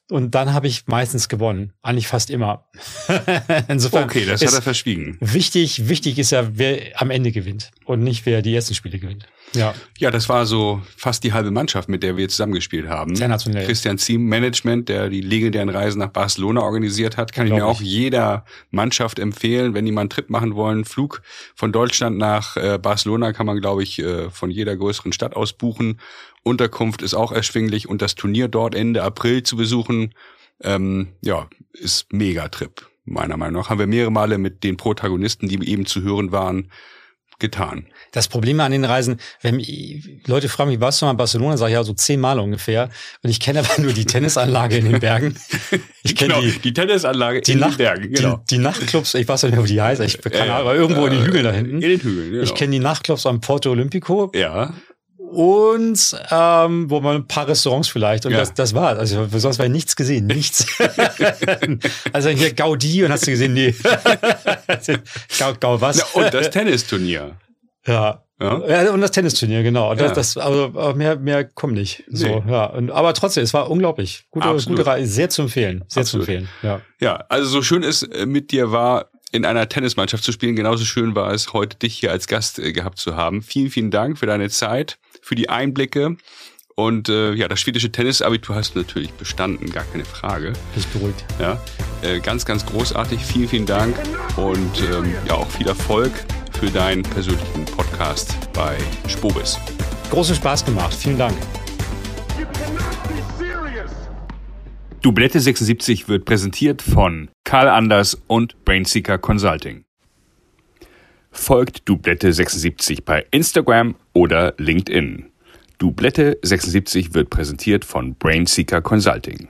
Speaker 1: und dann habe ich meistens gewonnen. Eigentlich fast immer.
Speaker 2: Insofern. Okay, das hat er verschwiegen.
Speaker 1: Wichtig, wichtig ist ja, wer am Ende gewinnt und nicht wer die ersten Spiele gewinnt. Ja.
Speaker 2: Ja, das war so fast die halbe Mannschaft, mit der wir zusammengespielt haben.
Speaker 1: Sensationell.
Speaker 2: Christian Ziem Management, der die legendären Reisen nach Barcelona organisiert hat, kann ich mir auch jeder Mannschaft empfehlen, wenn die mal einen Trip machen wollen. Flug von Deutschland nach äh, Barcelona kann man, glaube ich, äh, von jeder größeren Stadt aus buchen. Unterkunft ist auch erschwinglich und das Turnier dort Ende April zu besuchen, ähm, ja, ist Megatrip, meiner Meinung nach. Haben wir mehrere Male mit den Protagonisten, die eben zu hören waren, getan.
Speaker 1: Das Problem an den Reisen, wenn Leute fragen mich, warst du mal in Barcelona, sage ich ja so zehnmal ungefähr. Und ich kenne aber nur die Tennisanlage in den Bergen.
Speaker 2: Ich kenne genau, die, die Tennisanlage
Speaker 1: die in Nacht, den Bergen, genau. Die, die, Nachtclubs, ich weiß nicht mehr, wie die heißt, ich kann äh, aber irgendwo äh, in den Hügeln da hinten.
Speaker 2: In den Hügeln, genau.
Speaker 1: Ich kenne die Nachtclubs am Porto Olympico.
Speaker 2: Ja
Speaker 1: und ähm, wo man ein paar Restaurants vielleicht und ja. das, das war also sonst war nichts gesehen nichts also hier Gaudi und hast du gesehen nee
Speaker 2: Gau, Gau was ja, und das Tennisturnier
Speaker 1: ja. Ja. ja, und das Tennisturnier, genau. Und ja. das, das, also mehr, mehr kommt nicht. So, nee. ja. Und, aber trotzdem, es war unglaublich. Gute, gute Reihe, sehr zu empfehlen. Sehr Absolut. zu empfehlen. Ja.
Speaker 2: ja, also so schön es äh, mit dir war, in einer Tennismannschaft zu spielen, genauso schön war es, heute dich hier als Gast äh, gehabt zu haben. Vielen, vielen Dank für deine Zeit für die Einblicke. Und äh, ja, das schwedische Tennisabitur hast du natürlich bestanden, gar keine Frage.
Speaker 1: Bist beruhigt.
Speaker 2: Ja, äh, ganz, ganz großartig. Vielen, vielen Dank und ähm, ja auch viel Erfolg für deinen persönlichen Podcast bei Spobis.
Speaker 1: Großen Spaß gemacht. Vielen Dank.
Speaker 2: Dublette 76 wird präsentiert von Karl Anders und Brainseeker Consulting. Folgt Dublette76 bei Instagram oder LinkedIn. Dublette76 wird präsentiert von Brainseeker Consulting.